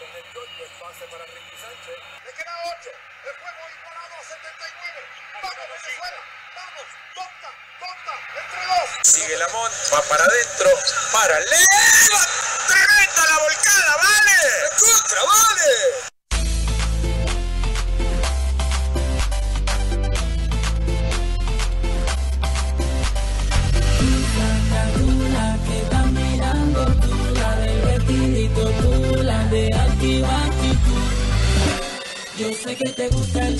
conectó y el pase para Ricky Sánchez. Le queda 8. El juego igualado a 79. ¡Vamos, Venezuela! ¡Vamos! ¡Tonta! ¡Entre dos! Sigue Lamont, va para adentro, para Leva. ¡Tremenda la volcada, vale! ¡Contra, vale! Que.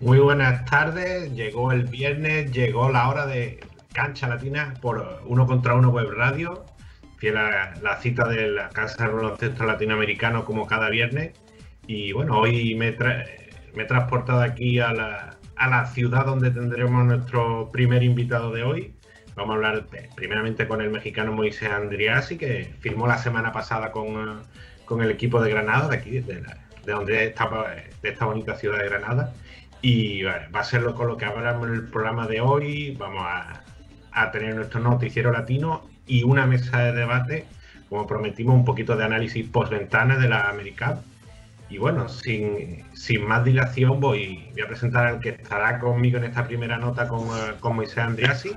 Muy buenas tardes, llegó el viernes, llegó la hora de cancha latina por uno contra uno web radio, fiel a la cita de la Casa de Baloncesto Latinoamericano como cada viernes. Y bueno, hoy me, tra- me he transportado aquí a la, a la ciudad donde tendremos nuestro primer invitado de hoy. Vamos a hablar primeramente con el mexicano Moisés Andriasi, que firmó la semana pasada con, eh, con el equipo de Granada, de aquí, de, la- de donde estaba, de esta bonita ciudad de Granada. Y vale, va a ser lo, con lo que hablamos en el programa de hoy. Vamos a, a tener nuestro noticiero latino y una mesa de debate, como prometimos, un poquito de análisis post-ventana de la Americap. Y bueno, sin, sin más dilación, voy, voy a presentar al que estará conmigo en esta primera nota con, eh, con Moisés Andriasi,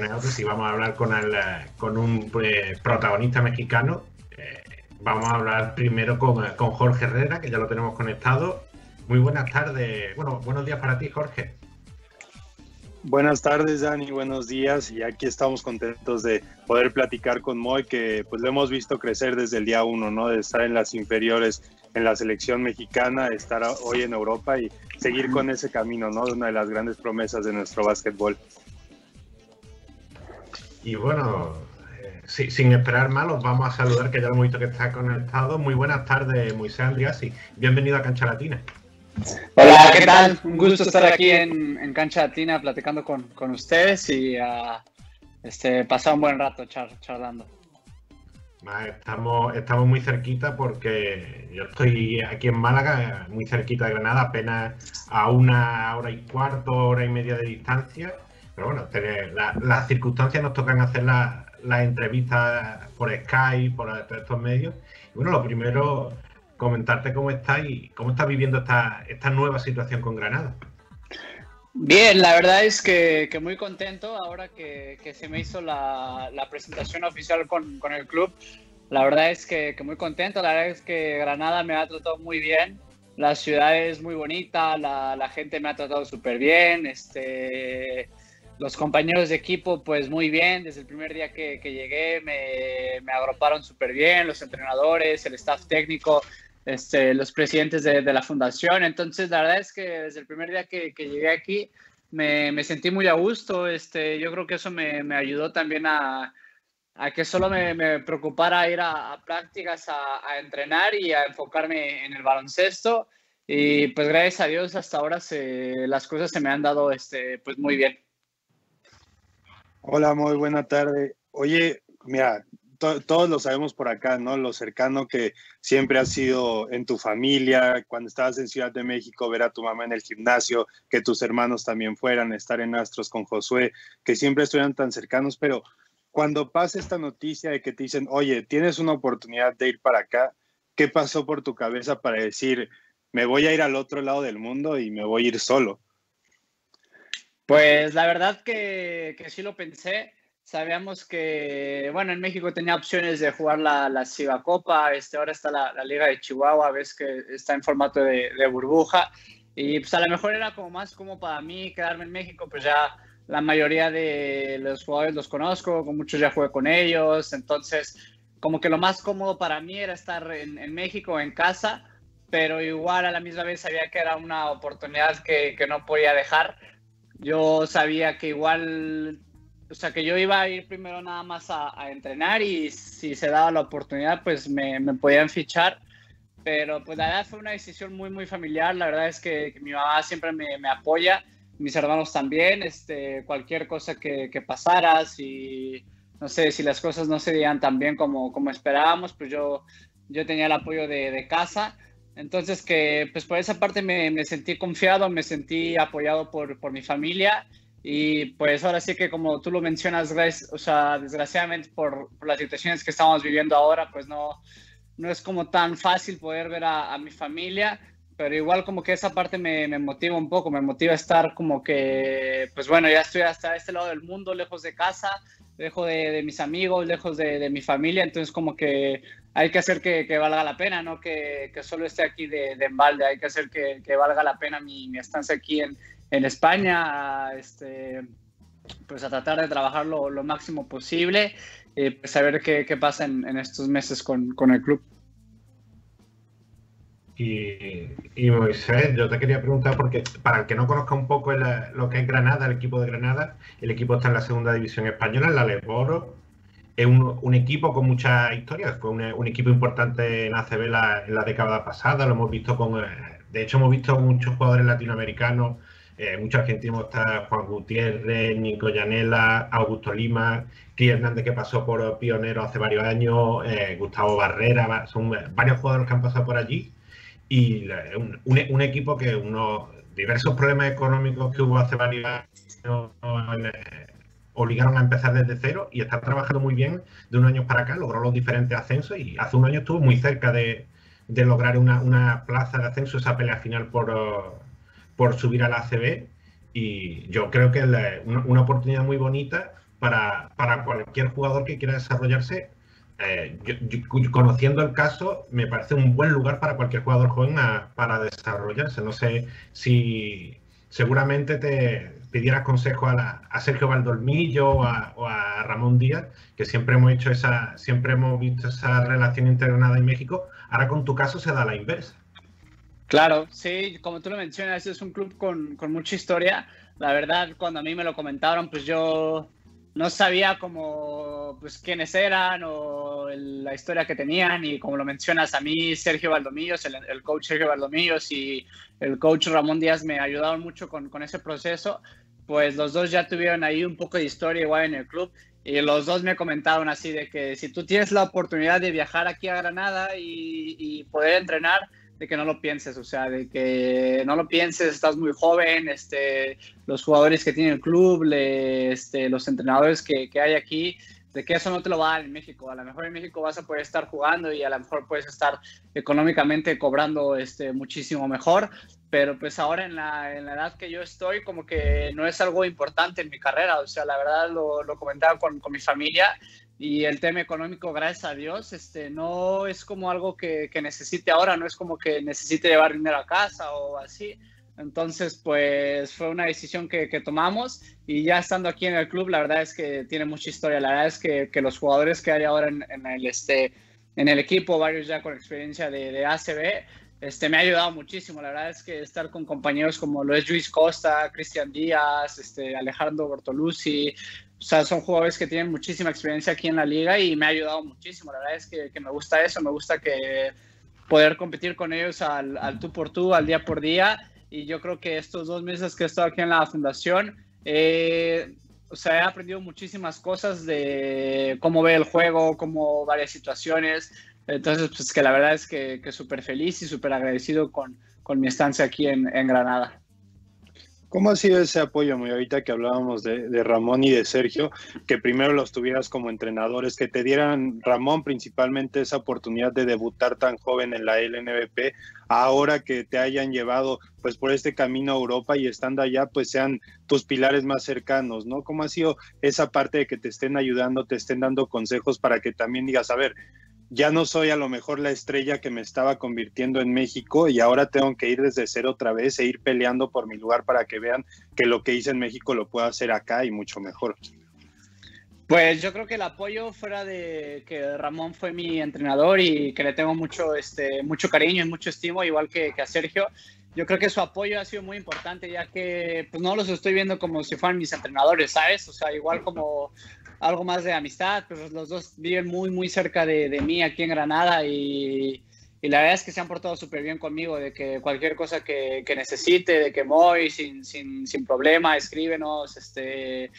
que si vamos a hablar con, el, eh, con un eh, protagonista mexicano. eh, vamos a hablar primero con, eh, con Jorge Herrera, que ya lo tenemos conectado. Muy buenas tardes, bueno, buenos días para ti, Jorge. Buenas tardes, Dani, buenos días. Y aquí estamos contentos de poder platicar con Moy, que pues lo hemos visto crecer desde el día uno, ¿no? De estar en las inferiores en la selección mexicana, de estar hoy en Europa y seguir con ese camino, ¿no? De una de las grandes promesas de nuestro básquetbol. Y bueno, eh, sí, sin esperar más, los vamos a saludar, que ya lo hemos visto que está conectado. Muy buenas tardes, Moisés Andriasi. Bienvenido a Cancha Latina. Hola, ¿qué tal? Un gusto estar aquí en, en Cancha Latina platicando con, con ustedes y ah, este, pasar un buen rato char- charlando. Ah, Estamos, estamos muy cerquita porque yo estoy aquí en Málaga, muy cerquita de Granada, apenas a una hora y cuarto, hora y media de distancia. Pero bueno, la- las circunstancias nos tocan hacer la- las entrevistas por Skype, por estos medios. Y bueno, lo primero, comentarte cómo estás y cómo estás viviendo esta, esta nueva situación con Granada. Bien, la verdad es que, que muy contento ahora que, que se me hizo la, la presentación oficial con, con el club. La verdad es que, que muy contento, la verdad es que Granada me ha tratado muy bien. La ciudad es muy bonita, la, la gente me ha tratado súper bien. Este, los compañeros de equipo, pues muy bien. Desde el primer día que, que llegué me, me agruparon súper bien. Los entrenadores, el staff técnico, este, los presidentes de, de la fundación. Entonces, la verdad es que desde el primer día que, que llegué aquí me, me, sentí muy a gusto. Este, yo creo que eso me, me ayudó también a, a, que solo me, me preocupara ir a, a prácticas, a, a, entrenar y a enfocarme en el baloncesto. Y pues gracias a Dios hasta ahora se, las cosas se me han dado este, pues muy bien. Hola, muy buena tarde. Oye, mira, to todos lo sabemos por acá, ¿no? Lo cercano que siempre has sido en tu familia, cuando estabas en Ciudad de México, ver a tu mamá en el gimnasio, que tus hermanos también fueran, estar en Astros con Josué, que siempre estuvieran tan cercanos, pero cuando pasa esta noticia de que te dicen, oye, tienes una oportunidad de ir para acá, ¿qué pasó por tu cabeza para decir, me voy a ir al otro lado del mundo y me voy a ir solo? Pues la verdad que, que sí lo pensé. Sabíamos que, bueno, en México tenía opciones de jugar la, la Ciba Copa, este, ahora está la, la, Liga de Chihuahua, ves que está en formato de, de, burbuja, y pues a lo mejor era como más como para mí quedarme en México, pues ya la mayoría de los jugadores los conozco, con muchos ya jugué con ellos, entonces como que lo más cómodo para mí era estar en, en México, en casa, pero igual a la misma vez sabía que era una oportunidad que, que no podía dejar. Yo sabía que igual o sea, que yo iba a ir primero nada más a, entrenar y si se daba la oportunidad, pues me, me, podían fichar. Pero pues la verdad fue una decisión muy, muy familiar. La verdad es que, que mi mamá siempre me, me, apoya, mis hermanos también. Este, cualquier cosa que, que, pasara, si, no sé, si las cosas no se dieran tan bien como, como esperábamos, pues yo, yo tenía el apoyo de, de casa. Entonces que pues por esa parte me, me, sentí confiado, me sentí apoyado por, por mi familia. Y pues ahora sí que como tú lo mencionas, o sea, desgraciadamente por, por las situaciones que estamos viviendo ahora, pues no, no es como tan fácil poder ver a, a mi familia, pero igual como que esa parte me, me, motiva un poco, me motiva a estar como que, pues bueno, ya estoy hasta este lado del mundo, lejos de casa, lejos de, de mis amigos, lejos de, de, mi familia, entonces como que hay que hacer que, valga la pena, no que, solo esté aquí de, de embalde, hay que hacer que, valga la pena mi, estancia aquí en, España, este, pues a tratar de trabajar lo, máximo posible, y pues saber qué, qué pasa en, estos meses con, el club. Y, Moisés, yo te quería preguntar, porque para el que no conozca un poco lo que es Granada, el equipo de Granada, el equipo está en la segunda división española, en la Leboro. Es un, un equipo con mucha historia, fue un, equipo importante en ACB la, en la década pasada, lo hemos visto con... De hecho, hemos visto muchos jugadores latinoamericanos eh, muchos argentinos está Juan Gutiérrez, Nico Llanela, Augusto Lima, Cris Hernández que pasó por pionero hace varios años, eh, Gustavo Barrera, son varios jugadores que han pasado por allí. Y un, un, equipo que unos diversos problemas económicos que hubo hace varios años eh, obligaron a empezar desde cero y está trabajando muy bien de unos años para acá, logró los diferentes ascensos y hace un año estuvo muy cerca de, de lograr una, una, plaza de ascenso, esa pelea final por, por subir a la ACB y yo creo que es una, una, oportunidad muy bonita para, para, cualquier jugador que quiera desarrollarse. Eh, conociendo el caso, me parece un buen lugar para cualquier jugador joven a, para desarrollarse. No sé si seguramente te pidieras consejo a, la, a Sergio Valdolmillo o a, o a, Ramón Díaz, que siempre hemos hecho esa, siempre hemos visto esa relación entre Granada y México. Ahora con tu caso se da la inversa. Claro, sí, como tú lo mencionas, es un club con, con, mucha historia. La verdad, cuando a mí me lo comentaron, pues yo no sabía cómo, pues quiénes eran o el, la historia que tenían y como lo mencionas, a mí Sergio Valdomillos, el, el coach Sergio Valdomillos y el coach Ramón Díaz me ayudaron mucho con, con ese proceso. Pues los dos ya tuvieron ahí un poco de historia igual en el club y los dos me comentaron así de que si tú tienes la oportunidad de viajar aquí a Granada y, y poder entrenar, de que no lo pienses, o sea, de que no lo pienses, estás muy joven, este, los jugadores que tiene el club, le, este, los entrenadores que, que, hay aquí, de que eso no te lo va a dar en México. A lo mejor en México vas a poder estar jugando y a lo mejor puedes estar económicamente cobrando este, muchísimo mejor, pero pues ahora en la, en la edad que yo estoy, como que no es algo importante en mi carrera, o sea, la verdad lo, lo comentaba con, con mi familia y el tema económico, gracias a Dios, este, no es como algo que, que, necesite ahora, no es como que necesite llevar dinero a casa o así. Entonces, pues fue una decisión que, que, tomamos y ya estando aquí en el club, la verdad es que tiene mucha historia. La verdad es que, que los jugadores que hay ahora en, en, el, este, en el equipo, varios ya con experiencia de, de ACB, este, me ha ayudado muchísimo. La verdad es que estar con compañeros como lo es Luis Costa, Cristian Díaz, este, Alejandro Bortolucci, o sea, son jugadores que tienen muchísima experiencia aquí en la liga y me ha ayudado muchísimo. La verdad es que, que me gusta eso, me gusta que poder competir con ellos al, al, tú por tú, al día por día. Y yo creo que estos dos meses que he estado aquí en la fundación, eh, o sea, he aprendido muchísimas cosas de cómo ve el juego, cómo varias situaciones. Entonces, pues que la verdad es que, que súper feliz y súper agradecido con, con mi estancia aquí en, en Granada. ¿Cómo ha sido ese apoyo, muy ahorita que hablábamos de, de, Ramón y de Sergio, que primero los tuvieras como entrenadores, que te dieran, Ramón, principalmente esa oportunidad de debutar tan joven en la LNBP, ahora que te hayan llevado pues por este camino a Europa y estando allá, pues sean tus pilares más cercanos, ¿no? ¿Cómo ha sido esa parte de que te estén ayudando, te estén dando consejos para que también digas, a ver, ya no soy a lo mejor la estrella que me estaba convirtiendo en México y ahora tengo que ir desde cero otra vez e ir peleando por mi lugar para que vean que lo que hice en México lo puedo hacer acá y mucho mejor. Pues yo creo que el apoyo fuera de que Ramón fue mi entrenador y que le tengo mucho, este, mucho cariño y mucho estimo, igual que, a Sergio, yo creo que su apoyo ha sido muy importante ya que pues no los estoy viendo como si fueran mis entrenadores, ¿sabes? O sea, igual como algo más de amistad, pues los dos viven muy, muy cerca de, de mí aquí en Granada y, la verdad es que se han portado súper bien conmigo, de que cualquier cosa que, que necesite, de que voy sin, sin, sin, problema, escríbenos, este,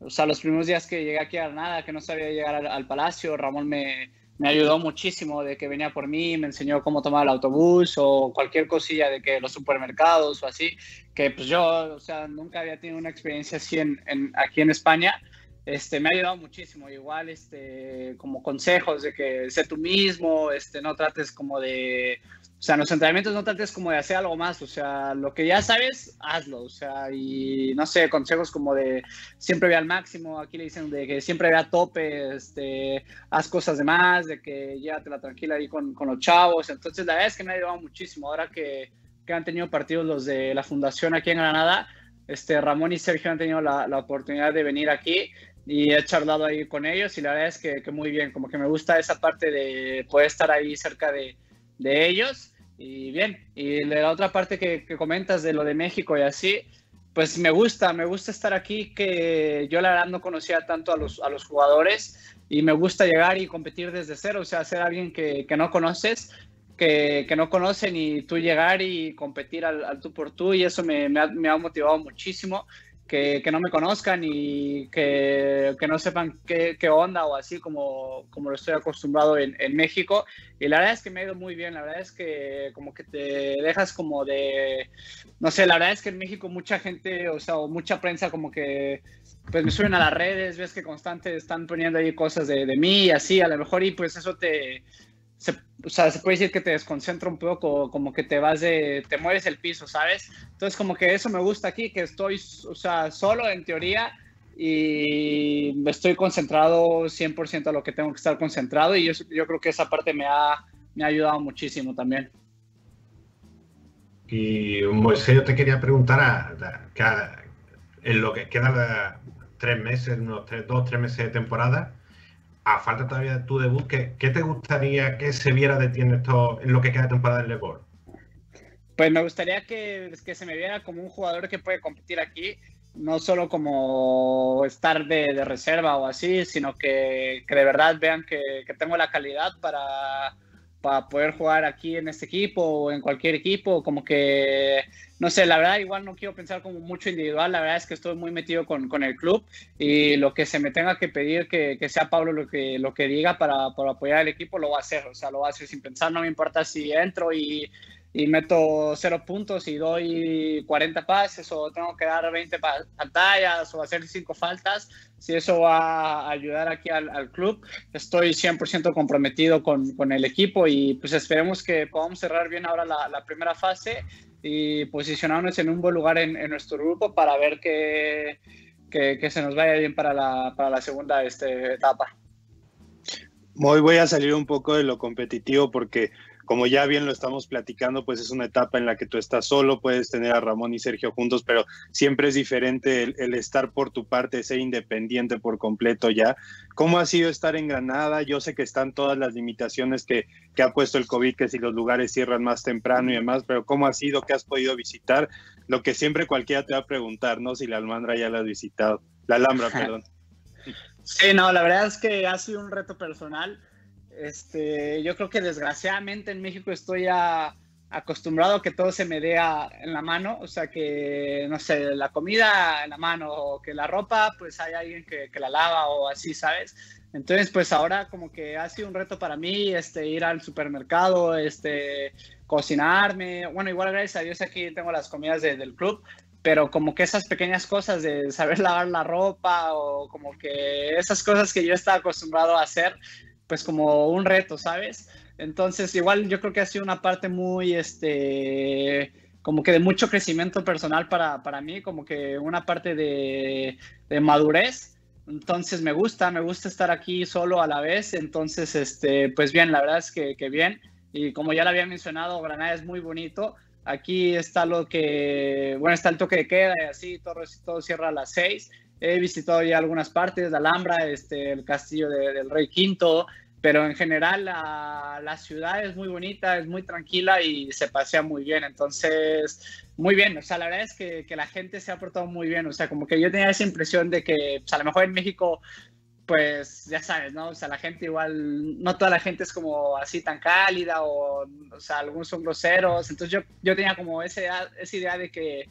o sea, los primeros días que llegué aquí a Granada, que no sabía llegar al, al Palacio, Ramón me, me ayudó muchísimo de que venía por mí, me enseñó cómo tomar el autobús o cualquier cosilla de que los supermercados o así, que pues yo, o sea, nunca había tenido una experiencia así en, en, aquí en España. Este, me ha ayudado muchísimo, igual este, como consejos de que sé tú mismo, este, no trates como de, o sea, en los entrenamientos no trates como de hacer algo más, o sea, lo que ya sabes, hazlo, o sea, y no sé, consejos como de siempre ve al máximo, aquí le dicen de que siempre ve a tope, este, haz cosas de más, de que llévatela tranquila ahí con, con los chavos, entonces la verdad es que me ha ayudado muchísimo, ahora que, que han tenido partidos los de la fundación aquí en Granada, este, Ramón y Sergio han tenido la, la oportunidad de venir aquí y he charlado ahí con ellos y la verdad es que, que, muy bien, como que me gusta esa parte de poder estar ahí cerca de, de ellos y bien, y la otra parte que, que, comentas de lo de México y así, pues me gusta, me gusta estar aquí, que yo la verdad no conocía tanto a los, a los jugadores y me gusta llegar y competir desde cero, o sea, ser alguien que, que no conoces, que, no conocen y tú llegar y competir al, al tú por tú y eso me, me, ha, me ha motivado muchísimo que, que, no me conozcan y que, que no sepan qué, qué, onda o así como, como lo estoy acostumbrado en, en, México. Y la verdad es que me ha ido muy bien, la verdad es que como que te dejas como de, no sé, la verdad es que en México mucha gente, o sea, o mucha prensa como que pues me suben a las redes, ves que constante están poniendo ahí cosas de, de mí y así, a lo mejor y pues eso te, o sea, se puede decir que te desconcentra un poco, como que te vas de, te mueves el piso, ¿sabes? Entonces, como que eso me gusta aquí, que estoy, o sea, solo en teoría y estoy concentrado 100% a lo que tengo que estar concentrado y yo, yo creo que esa parte me ha, me ha ayudado muchísimo también. Y Moisés, yo te quería preguntar, a, a, a, en lo que queda tres meses, unos tres, dos, tres meses de temporada, a falta todavía de tu debut, ¿qué, ¿qué, te gustaría que se viera de ti en, esto, en lo que queda de temporada del Lebor? Pues me gustaría que, se me viera como un jugador que puede competir aquí, no solo como estar de, reserva o así, sino que, de verdad vean que, tengo la calidad para, para poder jugar aquí en este equipo o en cualquier equipo, como que, no sé, la verdad igual no quiero pensar como mucho individual, la verdad es que estoy muy metido con, con el club y lo que se me tenga que pedir que, que sea Pablo lo que, lo que diga para, para, apoyar al equipo, lo va a hacer, o sea, lo va a hacer sin pensar, no me importa si entro y, y meto cero puntos y doy 40 pases o tengo que dar 20 pantallas o hacer cinco faltas, si eso va a ayudar aquí al, al club, estoy 100% comprometido con, con, el equipo y pues esperemos que podamos cerrar bien ahora la, la primera fase y posicionarnos en un buen lugar en, en nuestro grupo para ver que, que, que, se nos vaya bien para la, para la segunda este, etapa. Hoy voy a salir un poco de lo competitivo porque como ya bien lo estamos platicando, pues es una etapa en la que tú estás solo, puedes tener a Ramón y Sergio juntos, pero siempre es diferente el, el, estar por tu parte, ser independiente por completo ya. ¿Cómo ha sido estar en Granada? Yo sé que están todas las limitaciones que, que ha puesto el COVID, que si los lugares cierran más temprano y demás, pero ¿cómo ha sido? ¿Qué has podido visitar? Lo que siempre cualquiera te va a preguntar, ¿no? Si la Almandra ya la has visitado. La Alhambra, perdón. Sí, no, la verdad es que ha sido un reto personal este, yo creo que desgraciadamente en México estoy a, acostumbrado a que todo se me dé a, en la mano, o sea que, no sé, la comida en la mano o que la ropa, pues hay alguien que, que, la lava o así, ¿sabes? Entonces, pues ahora como que ha sido un reto para mí, este, ir al supermercado, este, cocinarme, bueno, igual gracias a Dios aquí tengo las comidas de, del club, pero como que esas pequeñas cosas de saber lavar la ropa o como que esas cosas que yo estaba acostumbrado a hacer, pues como un reto, ¿sabes? Entonces, igual yo creo que ha sido una parte muy, este, como que de mucho crecimiento personal para, para mí, como que una parte de, de, madurez. Entonces me gusta, me gusta estar aquí solo a la vez. Entonces, este, pues bien, la verdad es que, que bien. Y como ya lo había mencionado, Granada es muy bonito. Aquí está lo que, bueno, está el toque de queda y así, todo, todo cierra a las seis. He visitado ya algunas partes, la Alhambra, este, el castillo de, del Rey Quinto, pero en general la, la, ciudad es muy bonita, es muy tranquila y se pasea muy bien. Entonces, muy bien, o sea, la verdad es que, que la gente se ha portado muy bien, o sea, como que yo tenía esa impresión de que pues, a lo mejor en México pues ya sabes, ¿no? O sea, la gente igual, no toda la gente es como así tan cálida o, o sea, algunos son groseros. Entonces yo, yo tenía como esa, esa idea de que,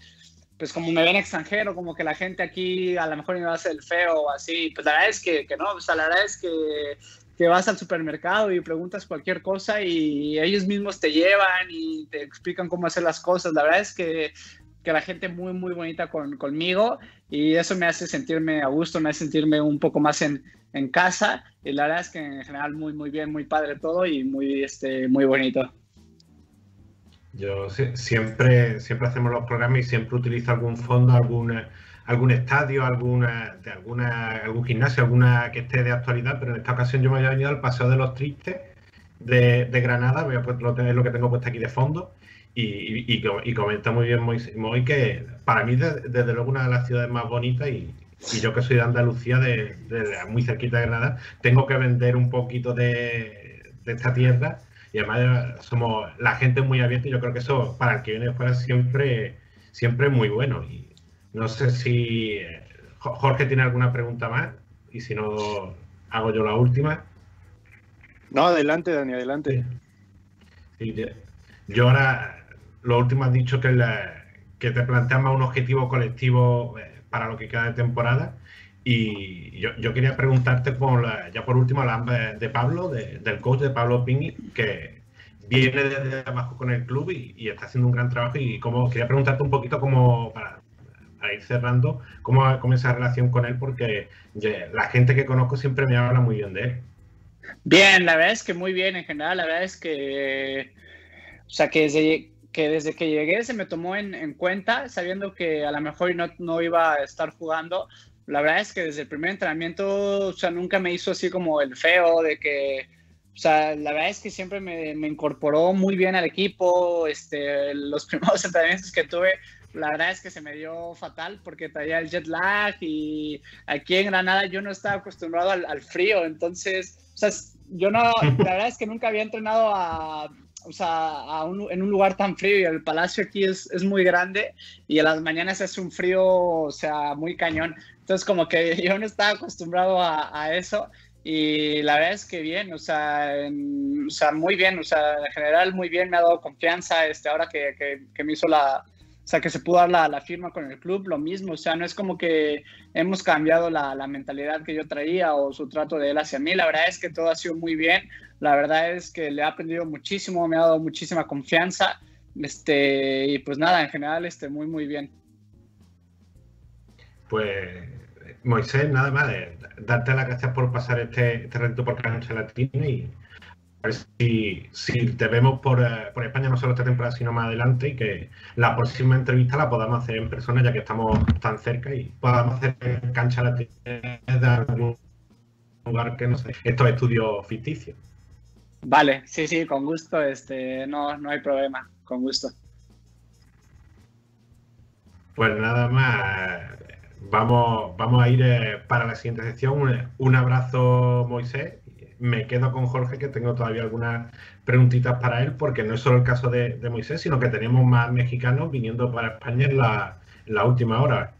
pues como me ven extranjero, como que la gente aquí a lo mejor me va a hacer el feo o así. Pues la verdad es que, que no, o sea, la verdad es que que vas al supermercado y preguntas cualquier cosa y ellos mismos te llevan y te explican cómo hacer las cosas. La verdad es que, que la gente muy, muy bonita con, conmigo y eso me hace sentirme a gusto, me hace sentirme un poco más en, en casa y la verdad es que en general muy, muy bien, muy padre todo y muy, este, muy bonito. Yo siempre, siempre hacemos los programas y siempre utilizo algún fondo, algún, algún estadio, alguna, de alguna, algún gimnasio, alguna que esté de actualidad, pero en esta ocasión yo me había venido al Paseo de los Tristes de, Granada, voy a pues, lo, es lo que tengo puesto aquí de fondo, y, y, comenta muy bien Moy, que para mí desde luego una de las ciudades más bonitas y, yo que soy de Andalucía, de, muy cerquita de Granada, tengo que vender un poquito de, de esta tierra y además somos la gente muy abierta y yo creo que eso para el que viene fuera siempre, siempre es muy bueno. Y no sé si Jorge tiene alguna pregunta más y si no hago yo la última. No, adelante Dani, adelante. yo ahora, lo último has dicho que, que te planteas más un objetivo colectivo eh, para lo que queda de temporada. Y yo, quería preguntarte, por ya por último, la de Pablo, del coach de Pablo Pingui, que viene desde abajo con el club y, está haciendo un gran trabajo. Y como quería preguntarte un poquito como para, ir cerrando, cómo va esa relación con él, porque la gente que conozco siempre me habla muy bien de él. Bien, la verdad es que muy bien en general, la verdad es que, o sea, que desde que, desde que llegué se me tomó en, en cuenta, sabiendo que a lo mejor no, no iba a estar jugando, la verdad es que desde el primer entrenamiento, o sea, nunca me hizo así como el feo de que, o sea, la verdad es que siempre me, me incorporó muy bien al equipo. Este, los primeros entrenamientos que tuve, la verdad es que se me dio fatal porque traía el jet lag y aquí en Granada yo no estaba acostumbrado al, al frío. Entonces, o sea, yo no, la verdad es que nunca había entrenado a o sea, en un lugar tan frío y el palacio aquí es, es, muy grande y en las mañanas es un frío, o sea, muy cañón. Entonces, como que yo no estaba acostumbrado a, a eso y la verdad es que bien, o sea, o sea, muy bien, o sea, en general muy bien, me ha dado confianza este, ahora que, que, que me hizo la, o sea, que se pudo dar la, la, firma con el club, lo mismo. O sea, no es como que hemos cambiado la, la, mentalidad que yo traía o su trato de él hacia mí. La verdad es que todo ha sido muy bien. La verdad es que le ha aprendido muchísimo, me ha dado muchísima confianza. Este, y pues nada, en general, este, muy, muy bien. Pues, Moisés, nada más, darte las gracias por pasar este, este reto por Cancha Latina y ver si, si te vemos por, eh, por, España, no solo esta temporada, sino más adelante, y que la próxima entrevista la podamos hacer en persona, ya que estamos tan cerca, y podamos hacer cancha latina de algún lugar que no sé, estos estudios ficticios. Vale, sí, sí, con gusto, este, no, no hay problema, con gusto. Pues nada más, vamos, vamos a ir eh, para la siguiente sección. Un, un abrazo, Moisés, me quedo con Jorge, que tengo todavía algunas preguntitas para él, porque no es solo el caso de, Moisés, sino que tenemos más mexicanos viniendo para España en la, última hora.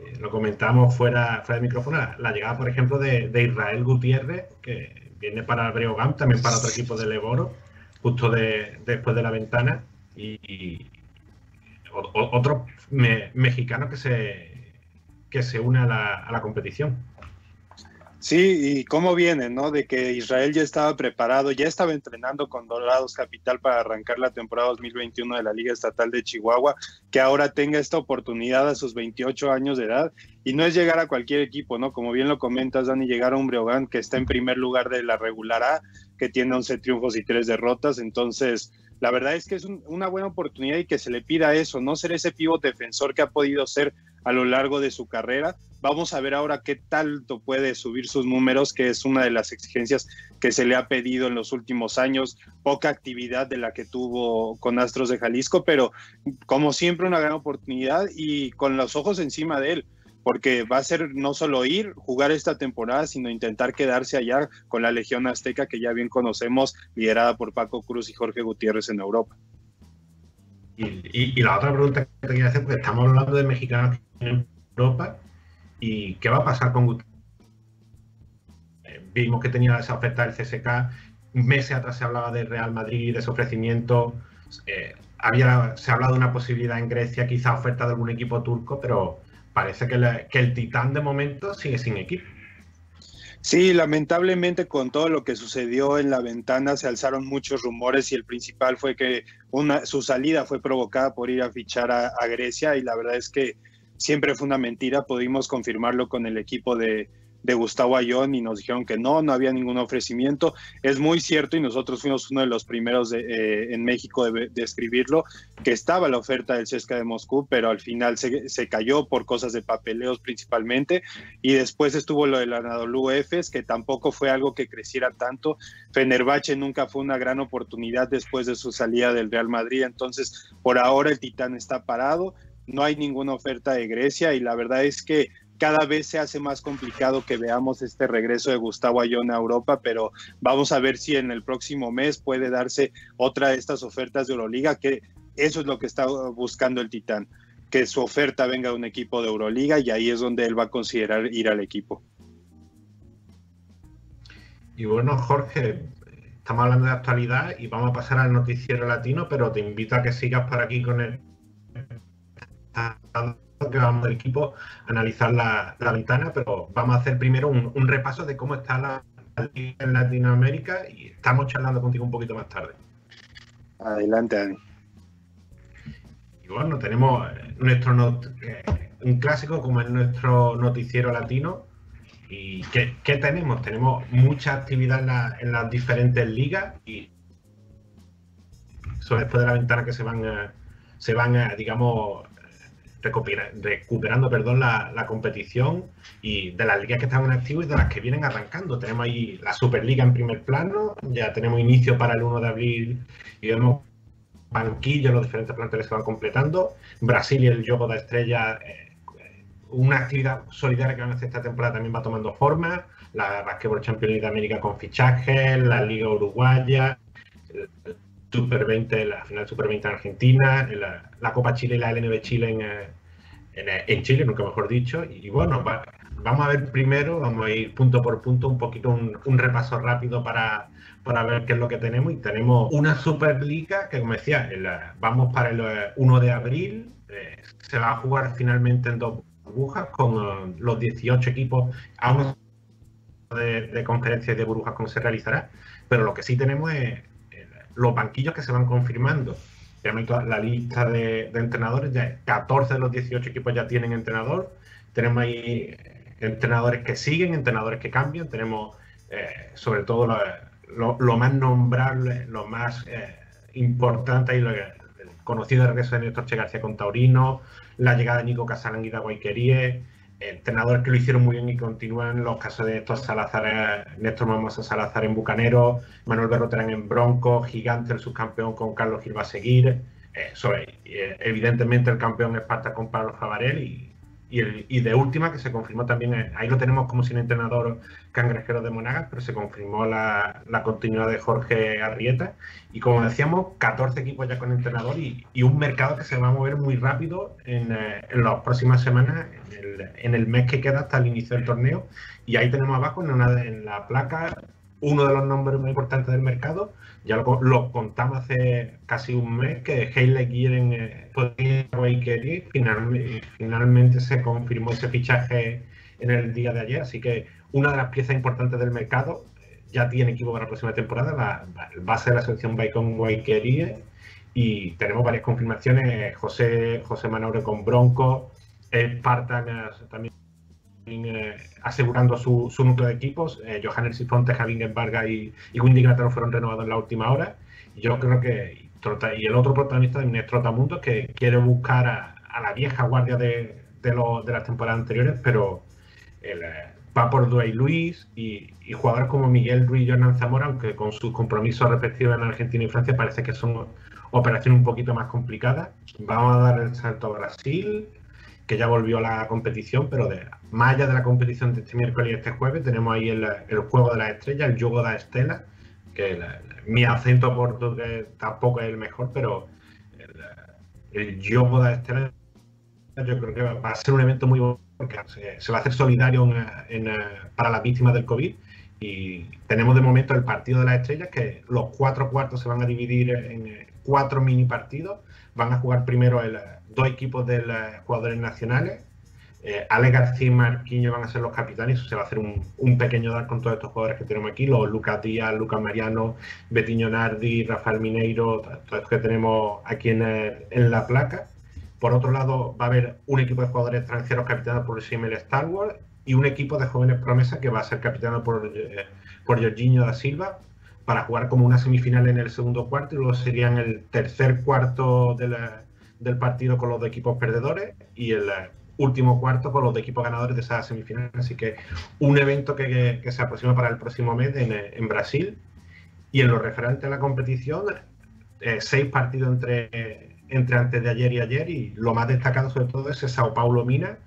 Eh, lo comentamos fuera, fuera de micrófono, la, llegada, por ejemplo, de, Israel Gutiérrez, que viene para Breogán, también para otro equipo de Leboro, justo después de la ventana, y, otro mexicano que se, que se une a la competición. Sí, y cómo viene, ¿no? De que Israel ya estaba preparado, ya estaba entrenando con Dorados Capital para arrancar la temporada 2021 de la Liga Estatal de Chihuahua, que ahora tenga esta oportunidad a sus 28 años de edad. Y no es llegar a cualquier equipo, ¿no? Como bien lo comentas, Dani, llegar a un Breogán que está en primer lugar de la regular A, que tiene 11 triunfos y 3 derrotas. Entonces, la verdad es que es una buena oportunidad y que se le pida eso, no ser ese pívot defensor que ha podido ser a lo largo de su carrera. Vamos a ver ahora qué tanto puede subir sus números, que es una de las exigencias que se le ha pedido en los últimos años. Poca actividad de la que tuvo con Astros de Jalisco, pero como siempre una gran oportunidad y con los ojos encima de él porque va a ser no solo ir, jugar esta temporada, sino intentar quedarse allá con la Legión Azteca que ya bien conocemos, liderada por Paco Cruz y Jorge Gutiérrez en Europa. Y, la otra pregunta que quería hacer, porque estamos hablando de mexicanos en Europa, ¿y qué va a pasar con Gutiérrez? Eh, vimos que tenía esa oferta del CSK, meses atrás se hablaba de Real Madrid, de ese ofrecimiento, eh, había, se ha hablado de una posibilidad en Grecia, quizá oferta de algún equipo turco, pero parece que el Titán de momento sigue sin equipo. Sí, lamentablemente con todo lo que sucedió en la ventana se alzaron muchos rumores y el principal fue que una, su salida fue provocada por ir a fichar a, a Grecia y la verdad es que siempre fue una mentira, pudimos confirmarlo con el equipo de, de Gustavo Ayón y nos dijeron que no, no había ningún ofrecimiento. Es muy cierto y nosotros fuimos uno de los primeros de, eh, en México de, de, escribirlo, que estaba la oferta del CSKA de Moscú, pero al final se, se, cayó por cosas de papeleos principalmente y después estuvo lo del Anadolu Efes, que tampoco fue algo que creciera tanto. Fenerbahce nunca fue una gran oportunidad después de su salida del Real Madrid, entonces por ahora el Titán está parado. No hay ninguna oferta de Grecia y la verdad es que cada vez se hace más complicado que veamos este regreso de Gustavo Ayón a Europa, pero vamos a ver si en el próximo mes puede darse otra de estas ofertas de Euroliga, que eso es lo que está buscando el Titán, que su oferta venga de un equipo de Euroliga y ahí es donde él va a considerar ir al equipo. Y bueno, Jorge, estamos hablando de actualidad y vamos a pasar al noticiero latino, pero te invito a que sigas por aquí con el que vamos del equipo a analizar la, la, ventana, pero vamos a hacer primero un, un repaso de cómo está la, la liga en Latinoamérica y estamos charlando contigo un poquito más tarde. Adelante, Dani. Y bueno, tenemos nuestro not un clásico como es nuestro noticiero latino. ¿Y qué, qué tenemos? Tenemos mucha actividad en, la, en, las diferentes ligas y eso después de la ventana que se van, a, se van a, digamos, recuperando perdón, la, la, competición y de las ligas que están en activo y de las que vienen arrancando. Tenemos ahí la Superliga en primer plano, ya tenemos inicio para el 1 de abril y vemos banquillos, los diferentes planteles se van completando. Brasil y el Juego de Estrella, eh, una actividad solidaria que van a hacer esta temporada también va tomando forma. La Basketball Champions League de América con fichajes, la Liga Uruguaya, Super 20, la final Super 20 en Argentina, la, la, Copa Chile y la LNB Chile en, en, en Chile, nunca mejor dicho. Y bueno, va, vamos a ver primero, vamos a ir punto por punto, un poquito un, un, repaso rápido para, para ver qué es lo que tenemos. Y tenemos una Superliga que, como decía, vamos para el 1 de abril, eh, se va a jugar finalmente en dos burbujas con uh, los 18 equipos, aún de, de conferencias de burbujas como se realizará, pero lo que sí tenemos es los banquillos que se van confirmando. La lista de, entrenadores, ya 14 de los 18 equipos ya tienen entrenador. Tenemos ahí entrenadores que siguen, entrenadores que cambian. Tenemos eh, sobre todo lo, más nombrable, lo más eh, importante y lo, el conocido regreso de Néstor Che García con Taurino, la llegada de Nico Casalanguida Guayquerie, entrenadores que lo hicieron muy bien y continúan los casos de Néstor Salazar, Néstor Mamosa Salazar en Bucanero, Manuel Berroterán en Bronco, Gigante el subcampeón con Carlos Gil va a seguir, eh, sobre, eh, evidentemente el campeón Esparta con Pablo Favarel y, y, el, y, de última que se confirmó también, eh, ahí lo tenemos como sin entrenador cangrejero de Monagas, pero se confirmó la, la, continuidad de Jorge Arrieta. Y como decíamos, 14 equipos ya con entrenador y, y un mercado que se va a mover muy rápido en, eh, en las próximas semanas, en el, en el, mes que queda hasta el inicio del torneo. Y ahí tenemos abajo en, una, en la placa uno de los nombres más importantes del mercado, ya lo, lo contamos hace casi un mes, que Hayley quieren eh, finalmente, finalmente se confirmó ese fichaje en el día de ayer, así que una de las piezas importantes del mercado ya tiene equipo para la próxima temporada, va a ser la selección Bacon Guayquerie y tenemos varias confirmaciones, José, José Manaure con Bronco, Spartan también eh, asegurando su, su, núcleo de equipos. Eh, Johanner Sifonte, Javier Varga y, y Windy fueron renovados en la última hora. Y yo creo que. Y el otro protagonista de Inés Trotamundos, que quiere buscar a, a la vieja guardia de, de, lo, de, las temporadas anteriores, pero el, eh, va por Dwayne Luis y, y, jugadores como Miguel Ruiz y Jordan Zamora, aunque con sus compromisos respectivos en Argentina y Francia parece que son operaciones un poquito más complicadas. Vamos a dar el salto a Brasil, que ya volvió a la competición, pero de, más allá de la competición de este miércoles y este jueves, tenemos ahí el, el juego de las estrellas, el juego de la estela, que mi acento portugués tampoco es el mejor, pero el, juego de la estela yo creo que va a ser un evento muy bueno porque se, se va a hacer solidario en, en, para las víctimas del COVID. Y tenemos de momento el partido de las estrellas que los cuatro cuartos se van a dividir en cuatro mini partidos. Van a jugar primero el, dos equipos de jugadores nacionales Eh, Ale García y Marquinhos van a ser los capitanes, se va a hacer un, un, pequeño dar con todos estos jugadores que tenemos aquí, los Lucas Díaz, Lucas Mariano, Betiño Nardi, Rafael Mineiro, todos estos que tenemos aquí en, en, la placa. Por otro lado, va a haber un equipo de jugadores extranjeros capitaneado por Simel Star Wars y un equipo de jóvenes promesas que va a ser capitaneado por, eh, por Jorginho da Silva para jugar como una semifinal en el segundo cuarto y luego serían el tercer cuarto de la, del partido con los de equipos perdedores y el último cuarto con los de equipos ganadores de esa semifinal. Así que un evento que, que, se aproxima para el próximo mes en, en, Brasil. Y en lo referente a la competición, eh, seis partidos entre, entre antes de ayer y ayer. Y lo más destacado sobre todo es Sao Paulo Mina.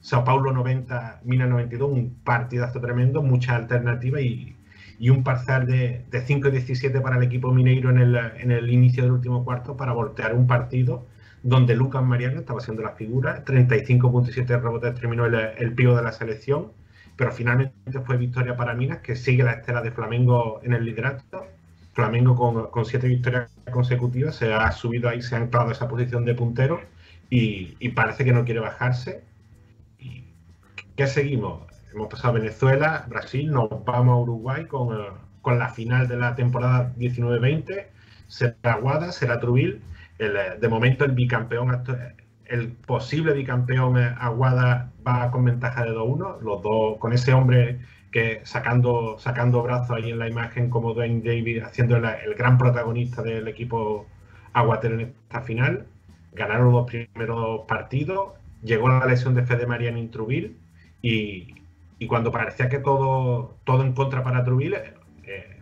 Sao Paulo 90, Mina 92, un partidazo tremendo, muchas alternativas y, y un parcial de, de 5 y 17 para el equipo mineiro en el, en el inicio del último cuarto para voltear un partido donde Lucas Mariano estaba siendo la figura, 35.7 rebotes terminó el, el de la selección, pero finalmente fue victoria para Minas, que sigue la estela de Flamengo en el liderato. Flamengo con, con siete victorias consecutivas se ha subido ahí, se ha anclado esa posición de puntero y, parece que no quiere bajarse. ¿Y ¿Qué seguimos? Hemos pasado a Venezuela, Brasil, nos vamos a Uruguay con, con la final de la temporada 19-20. Será Guada, será Trubil el, eh, de momento el bicampeón, el posible bicampeón eh, Aguada va con ventaja de 2-1, los dos, con ese hombre que sacando, sacando brazos ahí en la imagen como Dwayne David, haciendo el, gran protagonista del equipo aguatero en esta final. Ganaron los primeros partidos, llegó la lesión de Fede Mariano Intrubil y, y, cuando parecía que todo, todo en contra para Trubil, eh,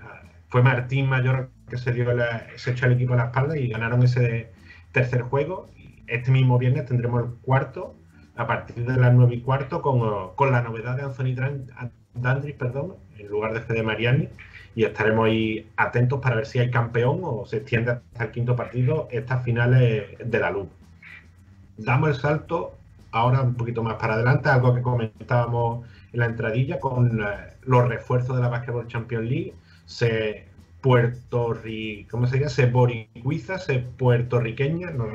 fue Martín Mayor que se, dio la, se echó el equipo a la espalda y ganaron ese tercer juego. Este mismo viernes tendremos el cuarto a partir de las nueve y cuarto con, con la novedad de Anthony Dandris, perdón, en lugar de Fede Mariani. Y estaremos ahí atentos para ver si hay campeón o se extiende hasta el quinto partido estas finales de la luz. Damos el salto ahora un poquito más para adelante, algo que comentábamos en la entradilla con eh, los refuerzos de la Basketball Champions League. Se Puerto Rico, ¿cómo se diría? Se boricuiza, se puertorriqueña, no,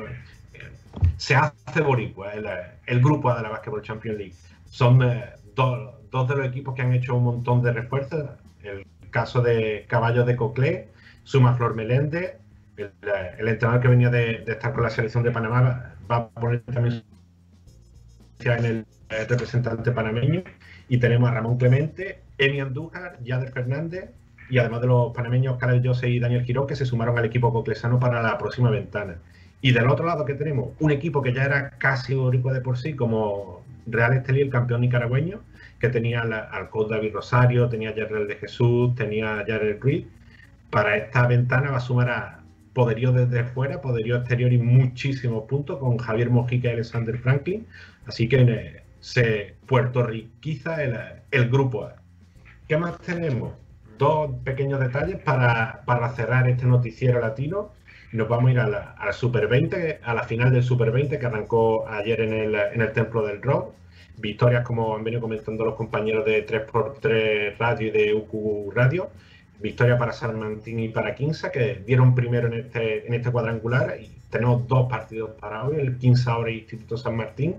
se hace boricua el, grupo de la Basketball Champions League. Son eh, dos, de los equipos que han hecho un montón de refuerzos. El caso de Caballo de Coclé, Suma Flor Meléndez, el, entrenador que venía de, estar con la selección de Panamá va a poner también en el, el representante panameño. Y tenemos a Ramón Clemente, Emi Andújar, Yader Fernández, y además de los panameños Karel Jose y Daniel Girón que se sumaron al equipo coclesano para la próxima ventana. Y del otro lado que tenemos un equipo que ya era casi boricua de por sí, como Real Estelí, el campeón nicaragüeño, que tenía al coach David Rosario, tenía a Jerrel de Jesús, tenía a Jared Reed. Para esta ventana va a sumar a poderío desde fuera, poderío exterior y muchísimos puntos con Javier Mojica y Alexander Franklin. Así que eh, se puertorriquiza el, el grupo ¿Qué más tenemos? Dos pequeños detalles para, para cerrar este noticiero latino. Nos vamos a ir al Super 20, a la final del Super 20 que arrancó ayer en el, en el Templo del Rock. Victorias, como han venido comentando los compañeros de 3x3 Radio y de UQ Radio. Victoria para San Martín y para Quinza, que dieron primero en este, en este cuadrangular. Y tenemos dos partidos para hoy, el Quinza ahora y Instituto San Martín.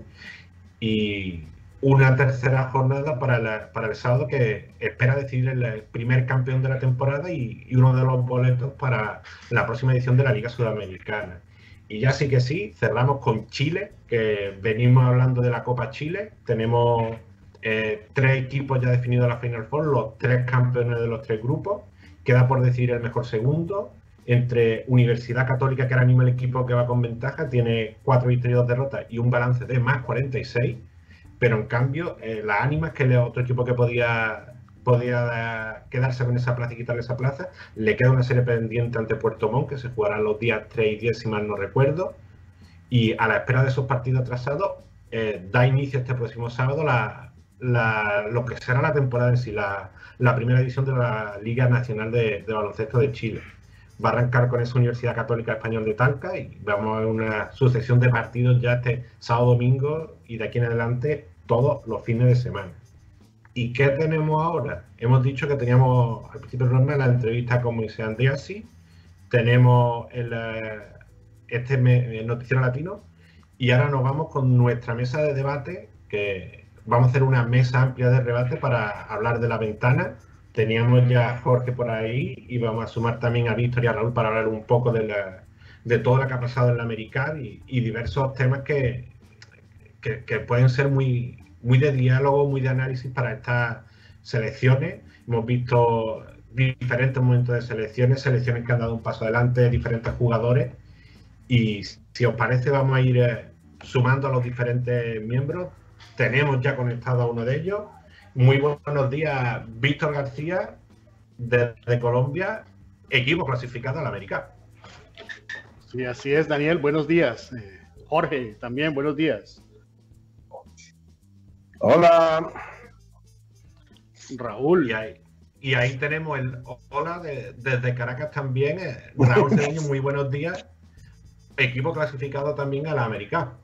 Y, una tercera jornada para, la, para el sábado que espera decidir el primer campeón de la temporada y, uno de los boletos para la próxima edición de la Liga Sudamericana. Y ya sí que sí, cerramos con Chile, que venimos hablando de la Copa Chile. Tenemos eh, tres equipos ya definidos a la Final Four, los tres campeones de los tres grupos. Queda por decidir el mejor segundo. Entre Universidad Católica, que ahora mismo el equipo que va con ventaja, tiene cuatro victorias dos derrotas y un balance de más 46 pero en cambio, eh, las ánimas, que es otro equipo que podía, podía quedarse con esa plaza y quitarle esa plaza, le queda una serie pendiente ante Puerto Montt, que se jugará los días 3 y 10, si mal no recuerdo. Y a la espera de esos partidos atrasados, eh, da inicio este próximo sábado la, lo que será la temporada en sí, la, la primera edición de la Liga Nacional de, de Baloncesto de Chile va a arrancar con esa Universidad Católica Español de Talca y vamos a ver una sucesión de partidos ya este sábado, domingo y de aquí en adelante todos los fines de semana. ¿Y qué tenemos ahora? Hemos dicho que teníamos al principio del programa la entrevista con Moisés Andriasi, tenemos el, este el noticiero latino y ahora nos vamos con nuestra mesa de debate que vamos a hacer una mesa amplia de debate para hablar de la ventana. Teníamos ya a Jorge por ahí y vamos a sumar también a Víctor y a Raúl para hablar un poco de, la, de todo lo que ha pasado en la American y, y diversos temas que, que, pueden ser muy, muy de diálogo, muy de análisis para estas selecciones. Hemos visto diferentes momentos de selecciones, selecciones que han dado un paso adelante, diferentes jugadores. Y si os parece, vamos a ir eh, sumando a los diferentes miembros. Tenemos ya conectado a uno de ellos. Muy buenos días, Víctor García, desde Colombia, equipo clasificado al América. Sí, así es, Daniel. Buenos días. Eh, Jorge, también buenos días. Hola. Raúl. Y ahí, y ahí tenemos el hola de, desde Caracas también. eh, Raúl Cedeño, muy buenos días. Equipo clasificado también a la América.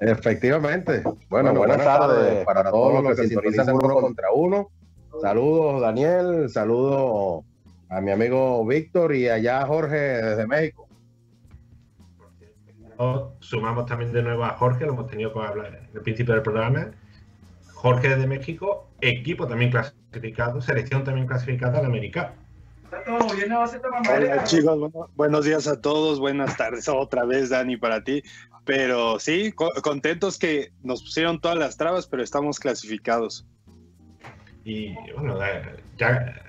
Efectivamente. Bueno, buenas, tardes para todos los que sintonizan uno contra uno. Saludos, Daniel. Saludos a mi amigo Víctor y allá Jorge desde México. Sumamos también de nuevo a Jorge, lo hemos tenido que hablar en el principio del programa. Jorge desde México, equipo también clasificado, selección también clasificada al América. Hola chicos, bueno, buenos días a todos, buenas tardes otra vez Dani para ti, pero sí, co contentos que nos pusieron todas las trabas, pero estamos clasificados. Y bueno, ya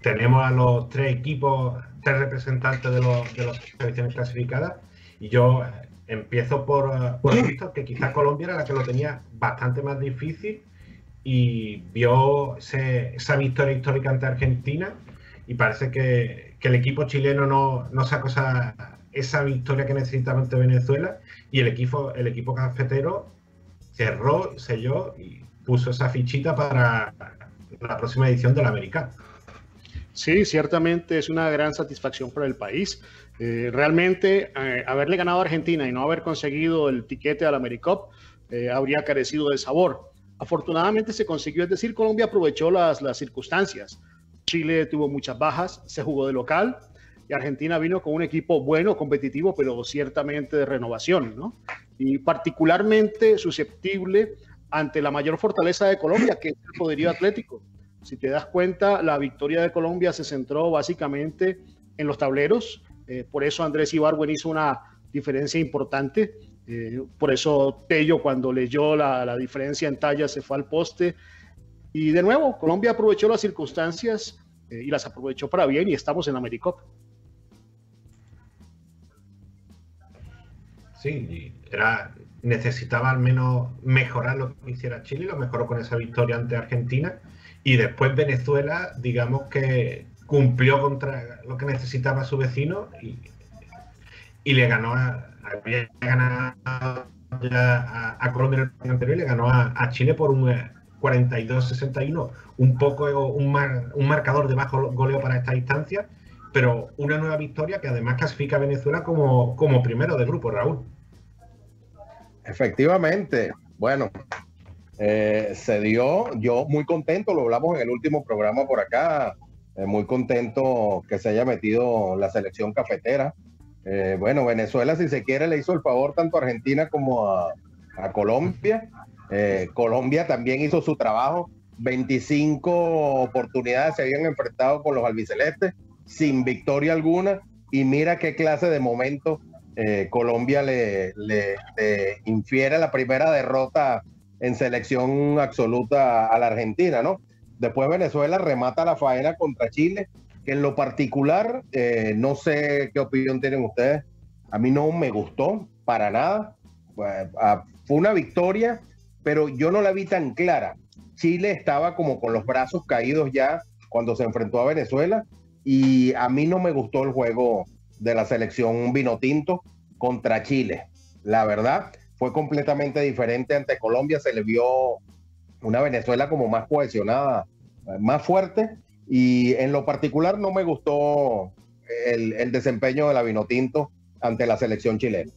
tenemos a los tres equipos, tres representantes de, los, de las selecciones clasificadas y yo empiezo por, por visto que quizás Colombia era la que lo tenía bastante más difícil y vio ese, esa victoria histórica ante Argentina y parece que, que el equipo chileno no, no sacó esa, esa, victoria que necesitaba ante Venezuela y el equipo, el equipo cafetero cerró, selló y puso esa fichita para la próxima edición del Americano. Sí, ciertamente es una gran satisfacción para el país. Eh, realmente, eh, haberle ganado a Argentina y no haber conseguido el tiquete al AmeriCup eh, habría carecido de sabor. Afortunadamente se consiguió, es decir, Colombia aprovechó las, las circunstancias. Chile tuvo muchas bajas, se jugó de local y Argentina vino con un equipo bueno, competitivo, pero ciertamente de renovación, ¿no? Y particularmente susceptible ante la mayor fortaleza de Colombia, que es el poderío atlético. Si te das cuenta, la victoria de Colombia se centró básicamente en los tableros, eh, por eso Andrés Ibarwen hizo una diferencia importante. Eh, por eso Tello cuando leyó la, la, diferencia en talla se fue al poste. Y de nuevo, Colombia aprovechó las circunstancias eh, y las aprovechó para bien y estamos en AmeriCup. Sí, era, necesitaba al menos mejorar lo que hiciera Chile, lo mejoró con esa victoria ante Argentina. Y después Venezuela, digamos que cumplió contra lo que necesitaba su vecino y, y le ganó a, había ganado a, Colombia en el anterior y le ganó a, Chile por un 42-61, un poco un, mar, un marcador de bajo goleo para esta distancia, pero una nueva victoria que además clasifica a Venezuela como, como primero de grupo, Raúl. Efectivamente, bueno, eh, se dio, yo muy contento, lo hablamos en el último programa por acá, eh, muy contento que se haya metido la selección cafetera. Eh, bueno, Venezuela, si se quiere, le hizo el favor tanto a Argentina como a, Colombia. Eh, Colombia también hizo su trabajo. 25 oportunidades se habían enfrentado con los albicelestes sin victoria alguna. Y mira qué clase de momento Colombia le, le, infiere la primera derrota en selección absoluta a la Argentina, ¿no? Después Venezuela remata la faena contra Chile, que en lo particular, eh, no sé qué opinión tienen ustedes, a mí no me gustó para nada. Fue una victoria, pero yo no la vi tan clara. Chile estaba como con los brazos caídos ya cuando se enfrentó a Venezuela y a mí no me gustó el juego de la selección Vinotinto contra Chile. La verdad, fue completamente diferente ante Colombia, se le vio una Venezuela como más cohesionada, más fuerte y en lo particular no me gustó el, el desempeño de la Vinotinto ante la selección chilena.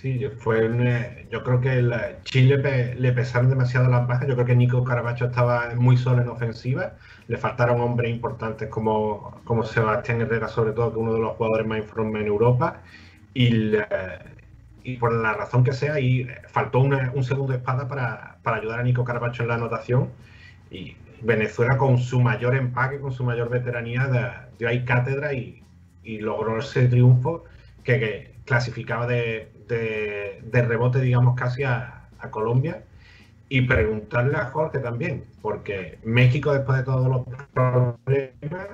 Sí, fue un, yo creo que Chile le pesaron demasiado las bajas. Yo creo que Nico Carabacho estaba muy solo en ofensiva. Le faltaron hombres importantes como, como Sebastián Herrera, sobre todo, que es uno de los jugadores más informes en Europa. Y, y por la razón que sea, y faltó una- un segundo espada para, para ayudar a Nico Carbacho en la anotación. Y Venezuela con su mayor empaque, con su mayor veteranía, dio ahí cátedra y, y logró ese triunfo que, que clasificaba de, de- de rebote, digamos, casi a, a Colombia. Y preguntarle a Jorge también, porque México, después de todos los problemas,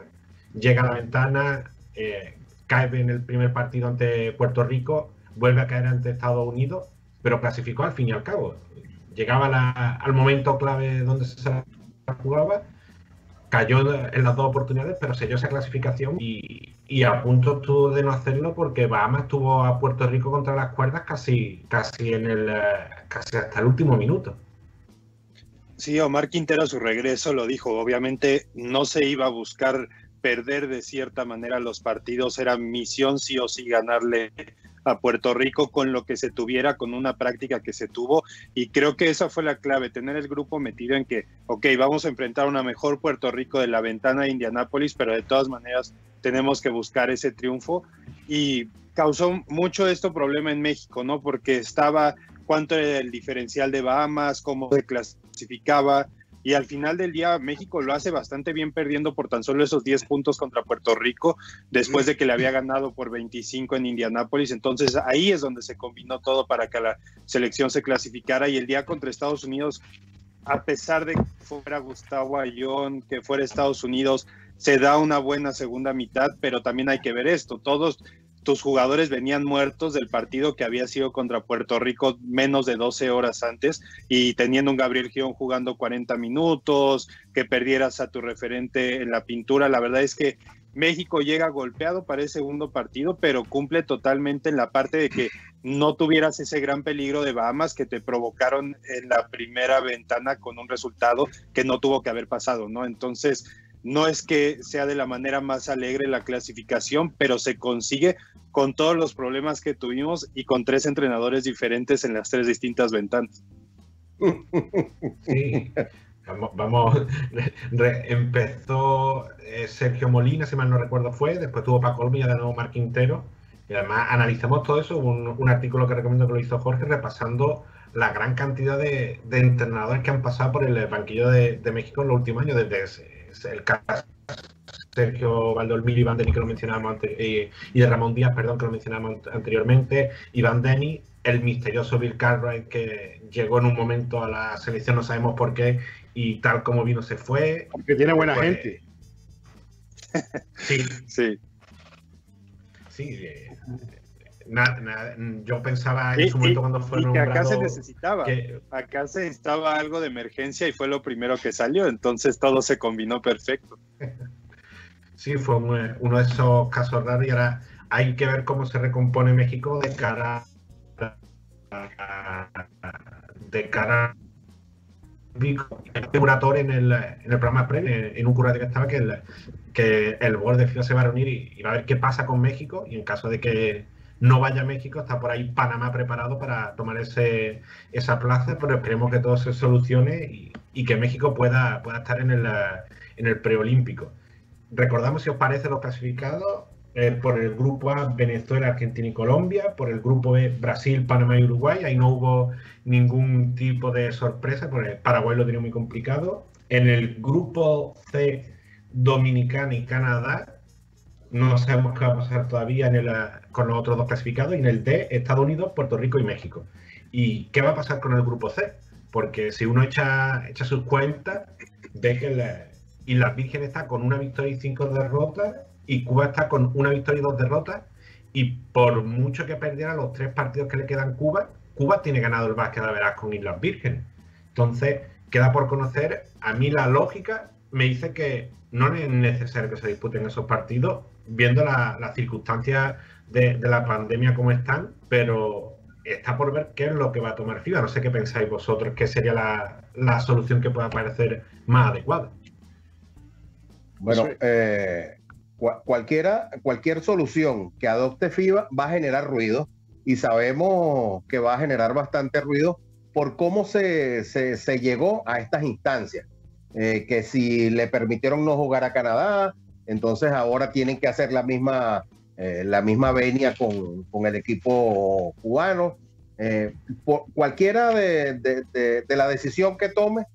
llega a la ventana, eh, cae en el primer partido ante Puerto Rico, vuelve a caer ante Estados Unidos, pero clasificó al fin y al cabo. Llegaba la- al momento clave donde se jugaba, cayó en las dos oportunidades, pero selló esa clasificación y, y a punto estuvo de no hacerlo porque Bahamas tuvo a Puerto Rico contra las cuerdas casi, casi en el eh, casi hasta el último minuto. Sí, Omar Quintero a su regreso lo dijo, obviamente no se iba a buscar perder de cierta manera los partidos, era misión sí o sí ganarle a Puerto Rico con lo que se tuviera, con una práctica que se tuvo y creo que esa fue la clave, tener el grupo metido en que, ok, vamos a enfrentar una mejor Puerto Rico de la ventana de Indianápolis, pero de todas maneras tenemos que buscar ese triunfo y causó mucho esto problema en México, ¿no? Porque estaba cuánto era el diferencial de Bahamas, cómo se clasificaba. Y al final del día, México lo hace bastante bien perdiendo por tan solo esos 10 puntos contra Puerto Rico, después de que le había ganado por 25 en Indianápolis. Entonces ahí es donde se combinó todo para que la selección se clasificara. Y el día contra Estados Unidos, a pesar de que fuera Gustavo Ayón, que fuera Estados Unidos, se da una buena segunda mitad, pero también hay que ver esto. Todos tus jugadores venían muertos del partido que había sido contra Puerto Rico menos de 12 horas antes y teniendo un Gabriel Gión jugando 40 minutos, que perdieras a tu referente en la pintura, la verdad es que México llega golpeado para el segundo partido, pero cumple totalmente en la parte de que no tuvieras ese gran peligro de Bahamas que te provocaron en la primera ventana con un resultado que no tuvo que haber pasado, ¿no? Entonces, no es que sea de la manera más alegre la clasificación, pero se consigue con todos los problemas que tuvimos y con tres entrenadores diferentes en las tres distintas ventanas. Sí, vamos, vamos. Re- empezó eh, Sergio Molina, si mal no recuerdo fue, después tuvo Paco Olmilla, de nuevo Mar Quintero, y además analizamos todo eso, un, un artículo que recomiendo que lo hizo Jorge, repasando la gran cantidad de, de entrenadores que han pasado por el banquillo de, de México en los últimos años, desde ese- el caso Sergio Valdolmir, Iván Deni, que lo mencionábamos antes, eh, y de Ramón Díaz, perdón, que lo mencionábamos anteriormente, Iván Deni, el misterioso Bill Cartwright que llegó en un momento a la selección, no sabemos por qué, y tal como vino se fue. Porque tiene buena Pues, gente. Sí, Sí. sí. eh, na- na- yo pensaba en Y, su momento y- cuando fue y que acá se necesitaba. que- Acá se necesitaba algo de emergencia y fue lo primero que salió, entonces todo se combinó perfecto. Sí, fue un- uno de esos casos raros y ahora hay que ver cómo se recompone México de cara a, de cara a Curator en el, en el programa previo, en, un curate que estaba, que el, que el board de FIFA se va a reunir y, y va a ver qué pasa con México y en caso de que no vaya México, está por ahí Panamá preparado para tomar ese, esa plaza, pero esperemos que todo se solucione y, que México pueda, pueda estar en el, en el preolímpico. Recordamos, si os parece, los clasificados eh, por el grupo A, Venezuela, Argentina y Colombia, por el grupo B, Brasil, Panamá y Uruguay. Ahí no hubo ningún tipo de sorpresa, porque Paraguay lo tenía muy complicado. En el grupo C, Dominicana y Canadá. No sabemos qué va a pasar todavía en el, eh, con los otros dos clasificados. Y en el D, Estados Unidos, Puerto Rico y México. ¿Y qué va a pasar con el grupo C? Porque si uno echa, echa sus cuentas, ve que la, Islas Vírgenes está con una victoria y cinco derrotas, y Cuba está con una victoria y dos derrotas, y por mucho que perdiera los tres partidos que le quedan Cuba, Cuba tiene ganado el básquet a verás con Islas Vírgenes. Entonces, queda por conocer, a mí la lógica me dice que no es necesario que se disputen esos partidos, viendo la- las circunstancias de, de la pandemia como están, pero está por ver qué es lo que va a tomar FIBA. No sé qué pensáis vosotros, qué sería la, la solución que pueda parecer más adecuada. Bueno, eh, cua- cualquiera, cualquier solución que adopte FIBA va a generar ruido y sabemos que va a generar bastante ruido por cómo se, se- se llegó a estas instancias. Eh, que si le permitieron no jugar a Canadá, entonces ahora tienen que hacer la misma eh, la misma venia con, con, el equipo cubano. Eh, por, cualquiera de, de, la decisión que tome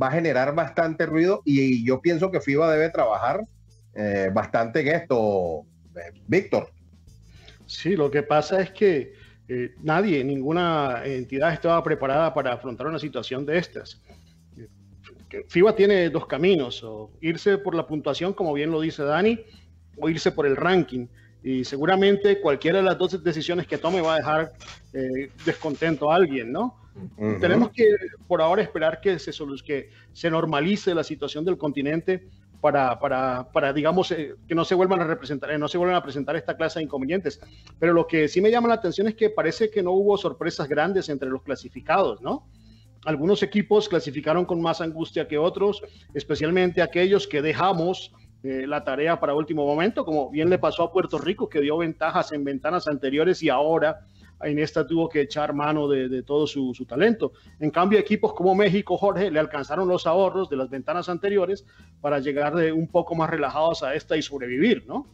va a generar bastante ruido y, yo pienso que FIBA debe trabajar eh, bastante en esto, Víctor. Sí, lo que pasa es que nadie, ninguna entidad estaba preparada para afrontar una situación de estas. FIBA tiene dos caminos, o irse por la puntuación, como bien lo dice Dani, o irse por el ranking. Y seguramente cualquiera de las dos decisiones que tome va a dejar eh, descontento a alguien, ¿no? Uh -huh. Tenemos que por ahora esperar que se, que se normalice la situación del continente para, para, para digamos, eh, que no se vuelvan a representar, eh, no se vuelvan a presentar esta clase de inconvenientes. Pero lo que sí me llama la atención es que parece que no hubo sorpresas grandes entre los clasificados, ¿no? Algunos equipos clasificaron con más angustia que otros, especialmente aquellos que dejamos eh, la tarea para último momento, como bien le pasó a Puerto Rico, que dio ventajas en ventanas anteriores y ahora en esta tuvo que echar mano de, de todo su, su, talento. En cambio, equipos como México, Jorge, le alcanzaron los ahorros de las ventanas anteriores para llegar de un poco más relajados a esta y sobrevivir, ¿no?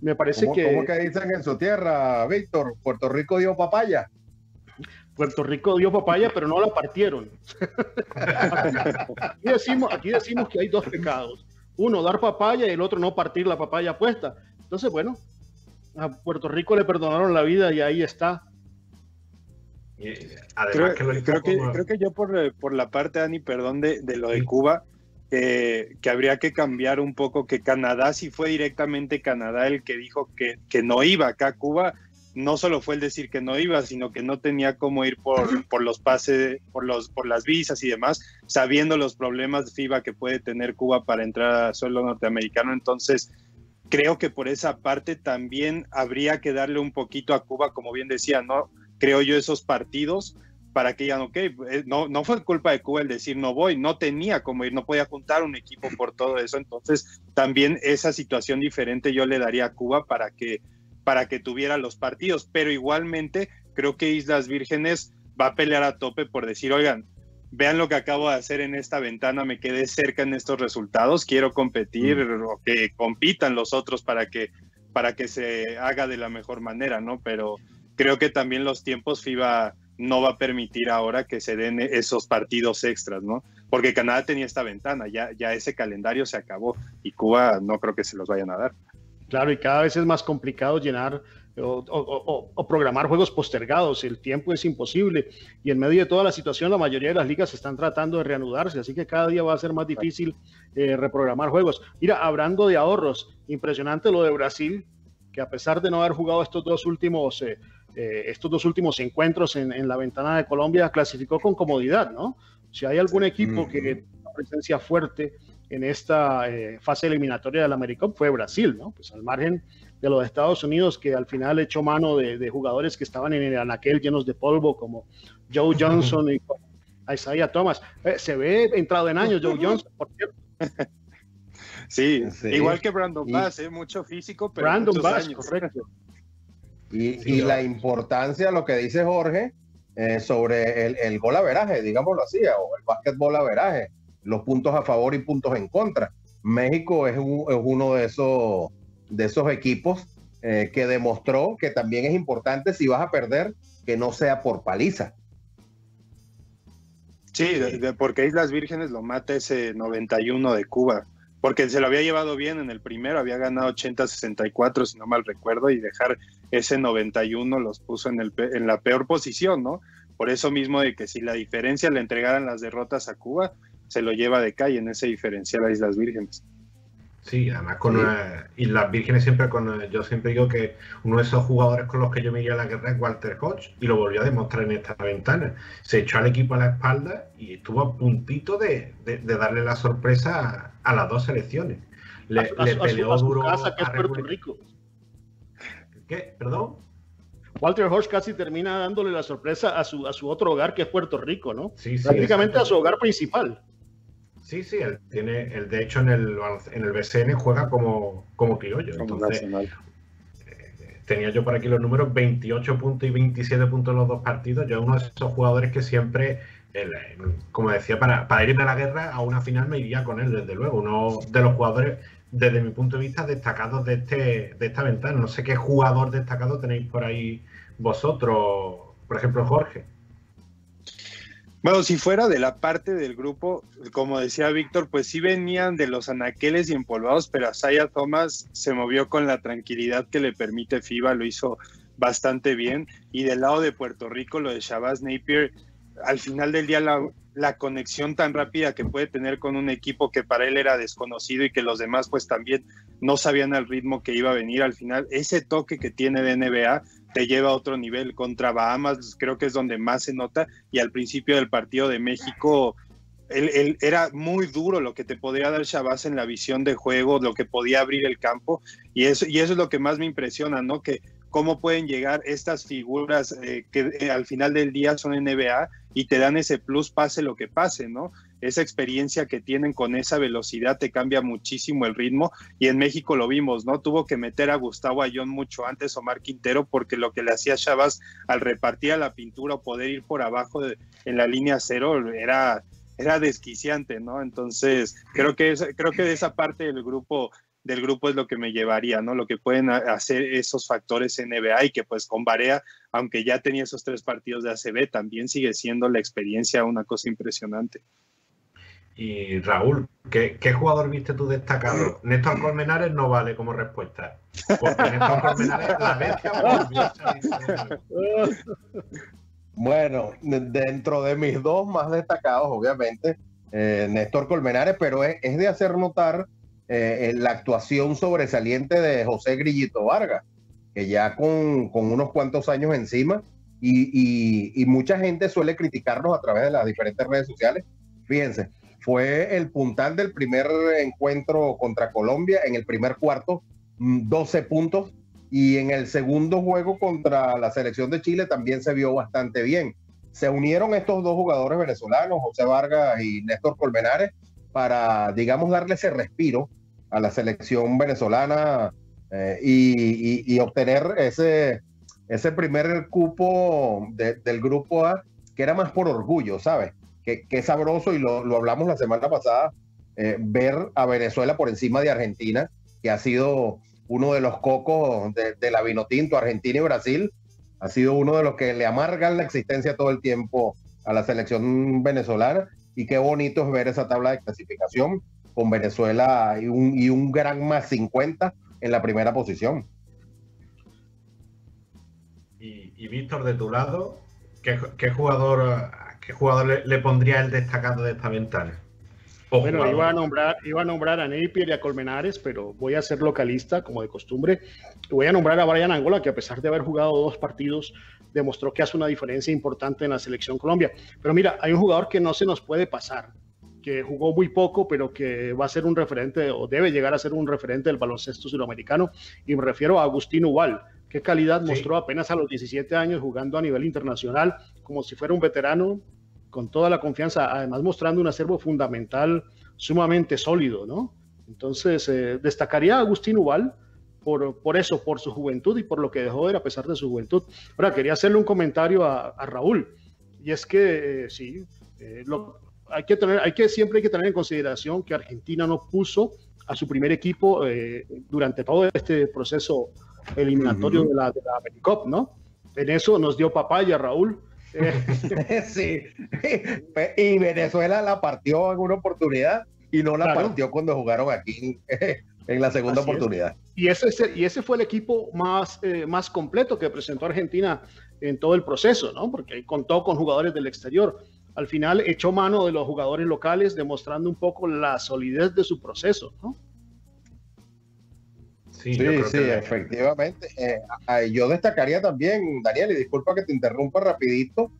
Me parece ¿Cómo, que... ¿Cómo que dicen en su tierra, Víctor? Puerto Rico dio papaya. Puerto Rico dio papaya, pero no la partieron. aquí, decimos, aquí decimos que hay dos pecados. Uno, dar papaya y el otro, no partir la papaya puesta. Entonces, bueno, a Puerto Rico le perdonaron la vida y ahí está. Además, creo, que, creo, que, como... creo, que, yo por, por, la parte, Dani, perdón, de, de lo de sí. Cuba, eh, que habría que cambiar un poco, que Canadá sí fue directamente Canadá el que dijo que, que no iba acá a Cuba, no solo fue el decir que no iba, sino que no tenía cómo ir por, por los pases, por, por las visas y demás, sabiendo los problemas de FIBA que puede tener Cuba para entrar a suelo norteamericano. Entonces, creo que por esa parte también habría que darle un poquito a Cuba, como bien decía, ¿no? Creo yo esos partidos para que digan, ok, no, no fue culpa de Cuba el decir no voy, no tenía como ir, no podía juntar un equipo por todo eso. Entonces, también esa situación diferente yo le daría a Cuba para que para que tuviera los partidos, pero igualmente creo que Islas Vírgenes va a pelear a tope por decir, oigan, vean lo que acabo de hacer en esta ventana, me quedé cerca en estos resultados, quiero competir mm. o que compitan los otros para que, para que se haga de la mejor manera, ¿no? Pero creo que también los tiempos FIBA no va a permitir ahora que se den esos partidos extras, ¿no? Porque Canadá tenía esta ventana, ya, ya ese calendario se acabó y Cuba no creo que se los vayan a dar. Claro, y cada vez es más complicado llenar o, o, programar juegos postergados. El tiempo es imposible y en medio de toda la situación la mayoría de las ligas están tratando de reanudarse, así que cada día va a ser más difícil eh, reprogramar juegos. Mira, hablando de ahorros, impresionante lo de Brasil, que a pesar de no haber jugado estos dos últimos, eh, eh, estos dos últimos encuentros en, en, la ventana de Colombia, clasificó con comodidad, ¿no? Si hay algún equipo que tiene una presencia fuerte en esta eh, fase eliminatoria del AmeriCup fue Brasil, ¿no? Pues al margen de los Estados Unidos, que al final echó mano de, de jugadores que estaban en el anaquel llenos de polvo, como Joe Johnson y Isaiah Thomas. Eh, se ve entrado en años Joe Johnson, por cierto. Sí, sí, igual que Brandon Bass, ¿eh? mucho físico, pero Brandon Bass, años. correcto. Y, sí, y la importancia, lo que dice Jorge, eh, sobre el, el gol averaje, digámoslo así, o el básquetbol averaje los puntos a favor y puntos en contra. México es, un, es uno de esos, de esos equipos eh, que demostró que también es importante si vas a perder que no sea por paliza. Sí, porque Islas Vírgenes lo mata ese 91 de Cuba, porque se lo había llevado bien en el primero, había ganado 80-64 si no mal recuerdo, y dejar ese 91 los puso en, el, en la peor posición, ¿no? Por eso mismo de que si la diferencia le entregaran las derrotas a Cuba, se lo lleva de calle en ese diferencial a Islas Vírgenes. Sí, además con. Una, Islas Vírgenes siempre con yo siempre digo que uno de esos jugadores con los que yo me iría a la guerra es Walter Hodge y lo volvió a demostrar en esta ventana. Se echó al equipo a la espalda y estuvo a puntito de, de, de darle la sorpresa a, a, las dos selecciones. Le, a, le peleó a su, duro casa, que es Puerto Rico. ¿Qué? ¿Perdón? Walter Hodge casi termina dándole la sorpresa a su, a su otro hogar, que es Puerto Rico, ¿no? Sí, sí, Prácticamente a su hogar principal. Sí, sí, él tiene, él de hecho en el, en el BCN juega como, como criollo. Entonces, eh, tenía yo por aquí los números 28 puntos y 27 puntos en los dos partidos. Yo uno de esos jugadores que siempre, como decía, para, para irme a la guerra a una final me iría con él, desde luego. Uno de los jugadores desde mi punto de vista, destacados de, este, de esta ventana. No sé qué jugador destacado tenéis por ahí vosotros, por ejemplo, Jorge. Bueno, si fuera de la parte del grupo, como decía Víctor, pues sí venían de los anaqueles y empolvados, pero Asaya Thomas se movió con la tranquilidad que le permite FIBA, lo hizo bastante bien. Y del lado de Puerto Rico, lo de Shabazz Napier, al final del día la, la, conexión tan rápida que puede tener con un equipo que para él era desconocido y que los demás pues también no sabían el ritmo que iba a venir al final, ese toque que tiene de NBA te lleva a otro nivel. Contra Bahamas creo que es donde más se nota y al principio del partido de México él, era muy duro lo que te podía dar Shabazz en la visión de juego, lo que podía abrir el campo y eso, y eso es lo que más me impresiona, ¿no? Que cómo pueden llegar estas figuras eh, que eh, al final del día son NBA y te dan ese plus pase lo que pase, ¿no? Esa experiencia que tienen con esa velocidad te cambia muchísimo el ritmo y en México lo vimos, ¿no? Tuvo que meter a Gustavo Ayón mucho antes Omar Quintero porque lo que le hacía Chavas al repartir a la pintura o poder ir por abajo en la línea cero era era desquiciante, ¿no? Entonces, creo que, creo que de esa parte del grupo del grupo es lo que me llevaría, ¿no? Lo que pueden hacer esos factores NBA y que pues con Barea, aunque ya tenía esos tres partidos de ACB, también sigue siendo la experiencia una cosa impresionante. Y Raúl, ¿qué, jugador viste tú destacado? Néstor Colmenares no vale como respuesta. Porque Néstor Colmenares la bestia Bueno, dentro de mis dos más destacados, obviamente, eh, Néstor Colmenares, pero es, es de hacer notar eh, la actuación sobresaliente de José Grillito Vargas, que ya con, unos cuantos años encima, y, mucha gente suele criticarnos a través de las diferentes redes sociales. Fíjense, fue el puntal del primer encuentro contra Colombia en el primer cuarto, 12 mm, puntos, y en el segundo juego contra la selección de Chile también se vio bastante bien. Se unieron estos dos jugadores venezolanos, José Vargas y Néstor Colmenares, para, digamos, darle ese respiro a la selección venezolana eh, y, obtener ese, ese primer cupo del grupo A, que era más por orgullo, ¿sabes? Que, que sabroso, y lo, hablamos la semana pasada, eh, ver a Venezuela por encima de Argentina, que ha sido uno de los cocos de, de la Vinotinto, Argentina y Brasil, ha sido uno de los que le amargan la existencia todo el tiempo a la selección venezolana y qué bonito es ver esa tabla de clasificación con Venezuela y un, y un gran más 50 en la primera posición. Y, Víctor, de tu lado, ¿qué, jugador, qué jugador le, pondría el destacado de esta ventana? bueno, iba a, nombrar, iba a nombrar a Napier y a Colmenares, pero voy a ser localista, como de costumbre. Voy a nombrar a Brian Angola, que a pesar de haber jugado dos partidos, demostró que hace una diferencia importante en la selección Colombia. Pero mira, hay un jugador que no se nos puede pasar, que jugó muy poco, pero que va a ser un referente o debe llegar a ser un referente del baloncesto sudamericano. Y me refiero a Agustín Ubal. Qué calidad mostró apenas a los 17 años jugando a nivel internacional, como si fuera un veterano, con toda la confianza, además mostrando un acervo fundamental sumamente sólido, ¿no? Entonces, eh, destacaría a Agustín Ubal, por, eso, por su juventud y por lo que dejó ver a pesar de su juventud. Ahora, quería hacerle un comentario a, Raúl, y es que eh, sí, eh, hay, que tener, hay que siempre hay que tener en consideración que Argentina no puso a su primer equipo durante todo este proceso eliminatorio de la, de la Americop, ¿no? En eso nos dio papaya, Raúl. Sí, y Venezuela la partió en una oportunidad y no la partió cuando jugaron aquí en la segunda oportunidad. Y ese, y ese fue el equipo más, eh, más completo que presentó Argentina en todo el proceso, ¿no? Porque contó con jugadores del exterior. Al final echó mano de los jugadores locales, demostrando un poco la solidez de su proceso, ¿no? Sí, sí, efectivamente. Eh, yo destacaría también, Daniel, y disculpa que te interrumpa rapidito,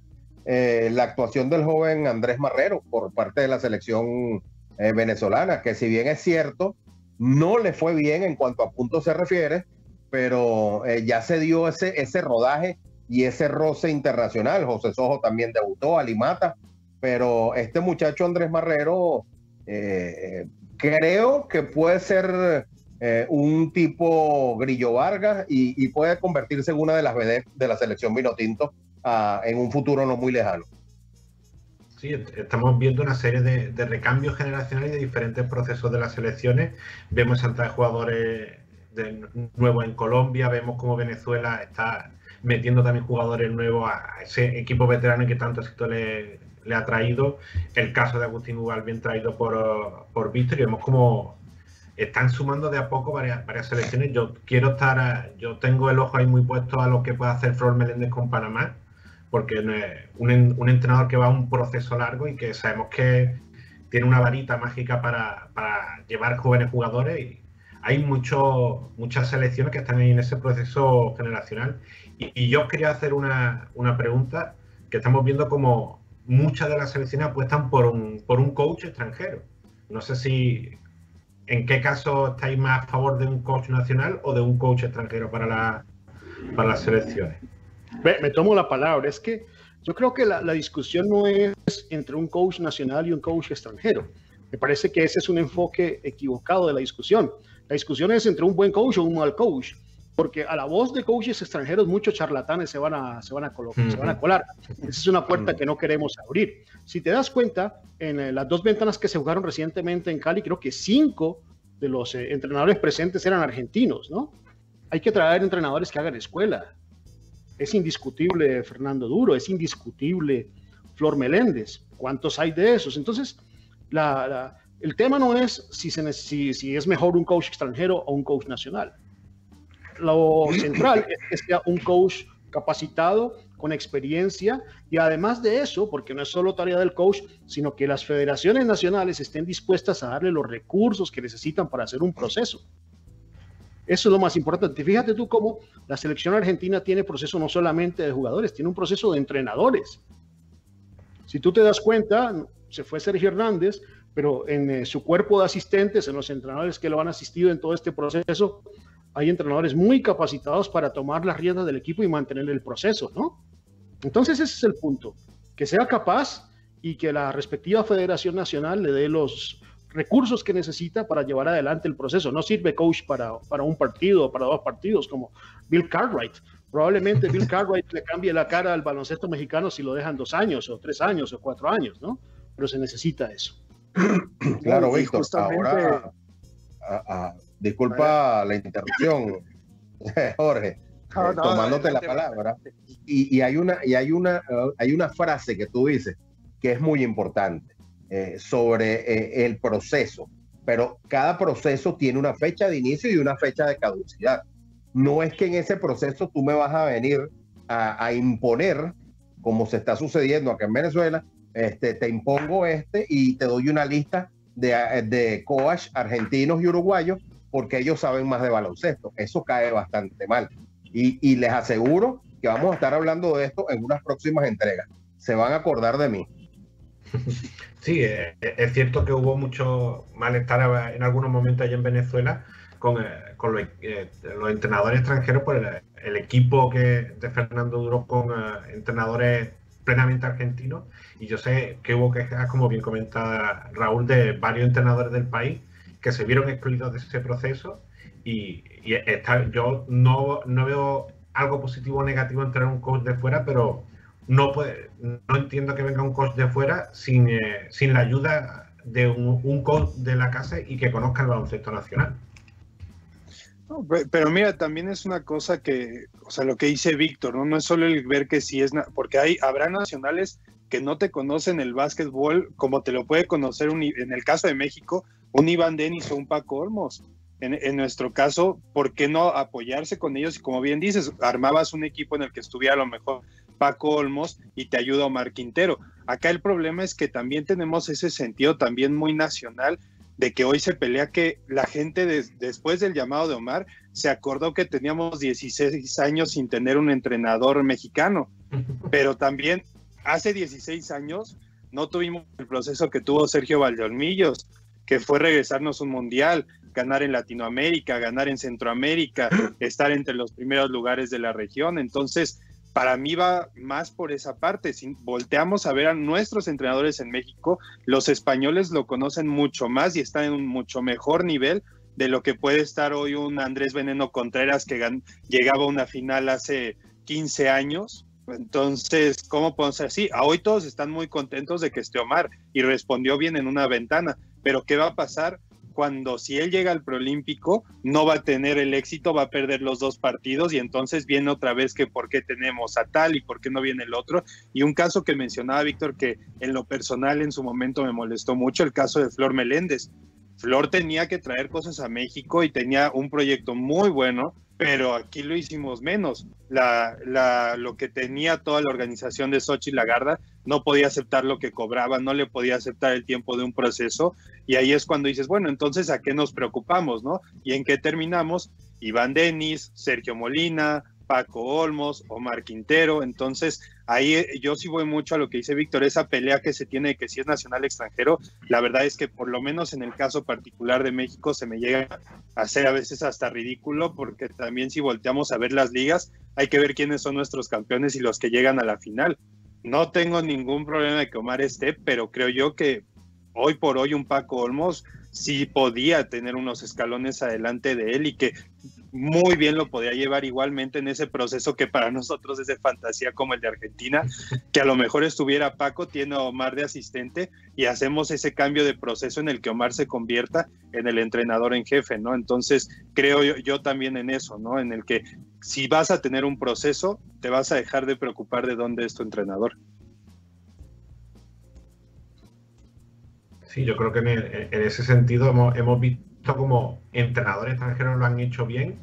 eh, la actuación del joven Andrés Marrero por parte de la selección venezolana, que si bien es cierto, no le fue bien en cuanto a puntos se refiere, pero eh, ya se dio ese, ese rodaje y ese roce internacional. José Sojo también debutó, Alimata, pero este muchacho Andrés Marrero eh, creo que puede ser eh, un tipo Grillo Vargas y, puede convertirse en una de las vedettes de la selección Vinotinto uh, en un futuro no muy lejano. Sí, estamos viendo una serie de, recambios generacionales y de diferentes procesos de las selecciones. Vemos de jugadores de nuevos en Colombia, vemos cómo Venezuela está metiendo también jugadores nuevos a ese equipo veterano que tanto éxito le, le ha traído. El caso de Agustín Ugal bien traído por, por Víctor y vemos cómo están sumando de a poco varias, varias selecciones. Yo quiero estar, yo tengo el ojo ahí muy puesto a lo que puede hacer Flor Meléndez con Panamá, porque un, un entrenador que va a un proceso largo y que sabemos que tiene una varita mágica para, para llevar jóvenes jugadores y hay mucho, muchas selecciones que están ahí en ese proceso generacional. Y, y yo quería hacer una, una pregunta que estamos viendo como muchas de las selecciones apuestan por un, por un coach extranjero. No sé si en qué caso estáis más a favor de un coach nacional o de un coach extranjero para, la, para las selecciones. Me tomo la palabra. Es que yo creo que la, la discusión no es entre un coach nacional y un coach extranjero. Me parece que ese es un enfoque equivocado de la discusión. La discusión es entre un buen coach o un mal coach. Porque a la voz de coaches extranjeros muchos charlatanes se van a, se van a, colocar, se van a colar. Esa es una puerta que no queremos abrir. Si te das cuenta, en eh, las dos ventanas que se jugaron recientemente en Cali, creo que cinco de los eh, entrenadores presentes eran argentinos, ¿no? Hay que traer entrenadores que hagan escuela. Es indiscutible Fernando Duro, es indiscutible Flor Meléndez. ¿Cuántos hay de esos? Entonces, la, la, el tema no es si, se, si, si es mejor un coach extranjero o un coach nacional lo central es que sea un coach capacitado, con experiencia y además de eso, porque no es solo tarea del coach, sino que las federaciones nacionales estén dispuestas a darle los recursos que necesitan para hacer un proceso. Eso es lo más importante. Fíjate tú cómo la selección argentina tiene proceso no solamente de jugadores, tiene un proceso de entrenadores. Si tú te das cuenta, se fue Sergio Hernández, pero en eh, su cuerpo de asistentes, en los entrenadores que lo han asistido en todo este proceso, hay entrenadores muy capacitados para tomar las riendas del equipo y mantener el proceso, ¿no? Entonces ese es el punto, que sea capaz y que la respectiva Federación Nacional le dé los recursos que necesita para llevar adelante el proceso. No sirve coach para, para un partido o para dos partidos como Bill Cartwright. Probablemente Bill Cartwright le cambie la cara al baloncesto mexicano si lo dejan dos años o tres años o cuatro años, ¿no? Pero se necesita eso. Claro, Víctor, ahora, a- a- disculpa la interrupción, Jorge, No, no, tomándote la palabra. Y, y hay una y hay una hay una frase que tú dices que es muy importante eh, sobre eh, el proceso, pero cada proceso tiene una fecha de inicio y una fecha de caducidad. No es que en ese proceso tú me vas a venir a, a imponer, como se está sucediendo acá en Venezuela, este, te impongo este y te doy una lista de, de coach argentinos y uruguayos porque ellos saben más de baloncesto. Eso cae bastante mal. Y, les aseguro que vamos a estar hablando de esto en unas próximas entregas. Se van a acordar de mí. Sí, eh, es cierto que hubo mucho malestar en algunos momentos allá en Venezuela con, eh, los, eh, entrenadores extranjeros por el, equipo que de Fernando Duro con eh, entrenadores plenamente argentinos. Y yo sé que hubo quejas, como bien comentaba Raúl, de varios entrenadores del país que se vieron excluidos de ese proceso. Y, y está, yo no, no veo algo positivo o negativo en traer un coach de fuera, pero no, puede, no entiendo que venga un coach de fuera sin, eh, sin la ayuda de un, un, coach de la casa y que conozca el baloncesto nacional. No, pero mira, también es una cosa que, o sea, lo que dice Víctor, ¿no? No es solo el ver que sí es, porque hay, habrá nacionales que no te conocen el básquetbol como te lo puede conocer un, en el caso de México, un Iván Denis o un Paco Olmos. En, en, nuestro caso, ¿por qué no apoyarse con ellos? Y como bien dices, armabas un equipo en el que estuviera a lo mejor Paco Olmos y te ayuda Omar Quintero. Acá el problema es que también tenemos ese sentido también muy nacional de que hoy se pelea que la gente de, después del llamado de Omar se acordó que teníamos 16 años sin tener un entrenador mexicano, pero también hace 16 años no tuvimos el proceso que tuvo Sergio Valdeolmillos, que fue regresarnos un mundial, ganar en Latinoamérica, ganar en Centroamérica, estar entre los primeros lugares de la región. Entonces, para mí va más por esa parte. Si volteamos a ver a nuestros entrenadores en México, los españoles lo conocen mucho más y están en un mucho mejor nivel de lo que puede estar hoy un Andrés Veneno Contreras que llegaba a una final hace 15 años Entonces, ¿cómo podemos ser así? A hoy todos están muy contentos de que esté Omar y respondió bien en una ventana, pero ¿qué va a pasar cuando si él llega al preolímpico no va a tener el éxito, va a perder los dos partidos y entonces viene otra vez que por qué tenemos a tal y por qué no viene el otro? Y un caso que mencionaba Víctor que en lo personal en su momento me molestó mucho, el caso de Flor Meléndez. Flor tenía que traer cosas a México y tenía un proyecto muy bueno, pero aquí lo hicimos menos. La, la, lo que tenía toda la organización de Sochi Lagarda no podía aceptar lo que cobraba, no le podía aceptar el tiempo de un proceso, y ahí es cuando dices, bueno, entonces ¿a qué nos preocupamos, no? ¿Y en qué terminamos? Iván Denis, Sergio Molina, Paco Olmos, Omar Quintero. Entonces, ahí eh, yo sí voy mucho a lo que dice Víctor, esa pelea que se tiene de que si es nacional extranjero, la verdad es que por lo menos en el caso particular de México se me llega a hacer a veces hasta ridículo, porque también si volteamos a ver las ligas, hay que ver quiénes son nuestros campeones y los que llegan a la final. No tengo ningún problema de que Omar esté, pero creo yo que hoy por hoy un Paco Olmos sí podía tener unos escalones adelante de él y que muy bien lo podía llevar igualmente en ese proceso que para nosotros es de fantasía como el de Argentina, que a lo mejor estuviera Paco, tiene a Omar de asistente y hacemos ese cambio de proceso en el que Omar se convierta en el entrenador en jefe, ¿no? Entonces creo yo, yo también en eso, ¿no? En el que si vas a tener un proceso, te vas a dejar de preocupar de dónde es tu entrenador. Sí, yo creo que en, el, en ese sentido hemos, hemos visto como entrenadores extranjeros lo han hecho bien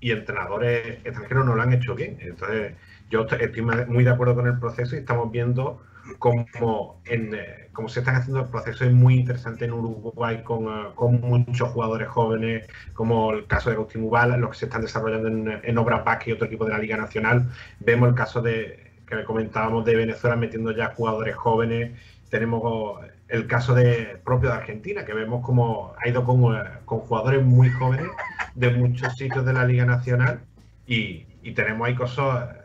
y entrenadores extranjeros no lo han hecho bien. Entonces, yo estoy muy de acuerdo con el proceso y estamos viendo cómo, en, eh, cómo se están haciendo procesos muy interesantes en Uruguay con, uh, con, muchos jugadores jóvenes, como el caso de Agustín Ubal, los que se están desarrollando en, en Obras Basque y otro equipo de la Liga Nacional. Vemos el caso de que comentábamos de Venezuela metiendo ya jugadores jóvenes. Tenemos el caso de propio de Argentina, que vemos como ha ido con, con jugadores muy jóvenes de muchos sitios de la Liga Nacional y, y, tenemos ahí cosas,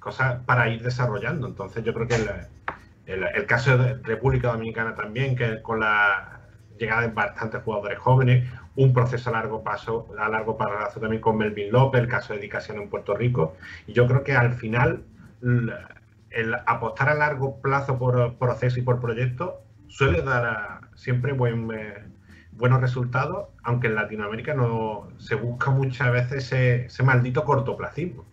cosas para ir desarrollando. Entonces yo creo que el, el, el, caso de República Dominicana también, que con la llegada de bastantes jugadores jóvenes, un proceso a largo paso, a largo plazo también con Melvin López, el caso de dedicación en Puerto Rico. Y yo creo que al final el apostar a largo plazo por proceso y por proyecto suele dar siempre buen, eh, buenos resultados, aunque en Latinoamérica no se busca muchas veces ese, ese maldito cortoplacismo.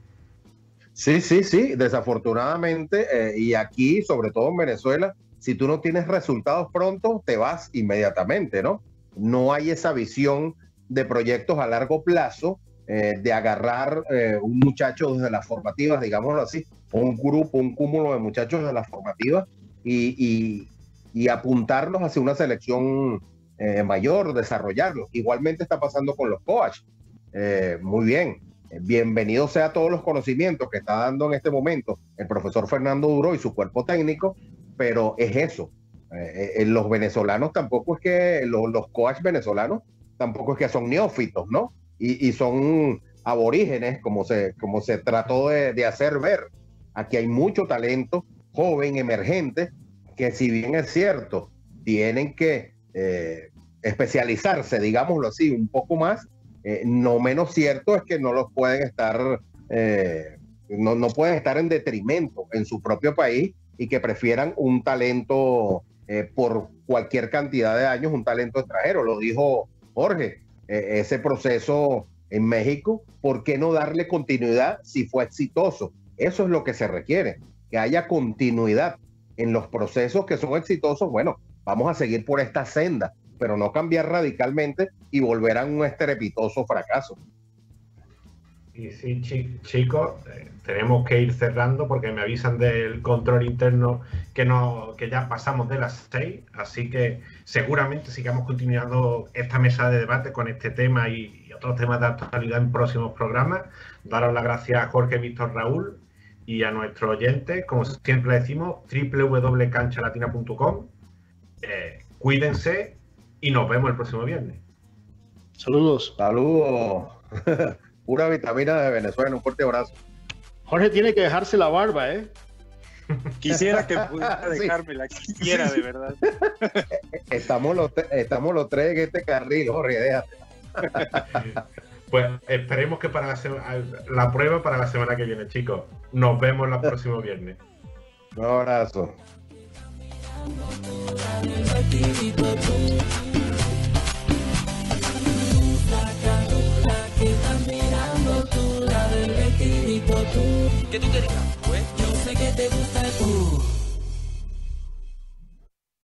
Sí, sí, sí, desafortunadamente, eh, y aquí, sobre todo en Venezuela, si tú no tienes resultados pronto, te vas inmediatamente, ¿no? No hay esa visión de proyectos a largo plazo, eh, de agarrar eh, un muchacho desde las formativas, digámoslo así, un grupo, un cúmulo de muchachos de las formativas y, y, y apuntarlos hacia una selección eh, mayor, desarrollarlos. Igualmente está pasando con los coaches. Eh, muy bien, bienvenido sea todos los conocimientos que está dando en este momento el profesor Fernando Duro y su cuerpo técnico, pero es eso. Eh, los venezolanos tampoco es que, los, los coaches venezolanos tampoco es que son neófitos, ¿no? Y, son aborígenes, como se, como se trató de, de hacer ver. Aquí hay mucho talento joven, emergente, que si bien es cierto, tienen que eh, especializarse, digámoslo así, un poco más, eh, no menos cierto es que no los pueden estar, eh, no, no, pueden estar en detrimento en su propio país y que prefieran un talento eh, por cualquier cantidad de años, un talento extranjero. Lo dijo Jorge, eh, ese proceso en México, ¿por qué no darle continuidad si fue exitoso? Eso es lo que se requiere, que haya continuidad en los procesos que son exitosos, bueno, vamos a seguir por esta senda, pero no cambiar radicalmente y volver a un estrepitoso fracaso. Y sí, chicos, eh, tenemos que ir cerrando porque me avisan del control interno que, no, que ya pasamos de las seis, así que seguramente sigamos continuando esta mesa de debate con este tema y, y otros temas de actualidad en próximos programas. Daros las gracias a Jorge Víctor Raúl y a nuestros oyentes, como siempre decimos, www.canchalatina.com. Eh, cuídense y nos vemos el próximo viernes. Saludos. Saludos. Pura vitamina de Venezuela, un fuerte abrazo. Jorge tiene que dejarse la barba, ¿eh? Quisiera que pudiera dejármela, sí. quisiera de verdad. Estamos los, estamos los tres en este carril, Jorge, déjate. Pues esperemos que para la, la prueba para la semana que viene, chicos. Nos vemos el próximo viernes. Un abrazo. que tú, la del vestidito sé que te gusta el uh.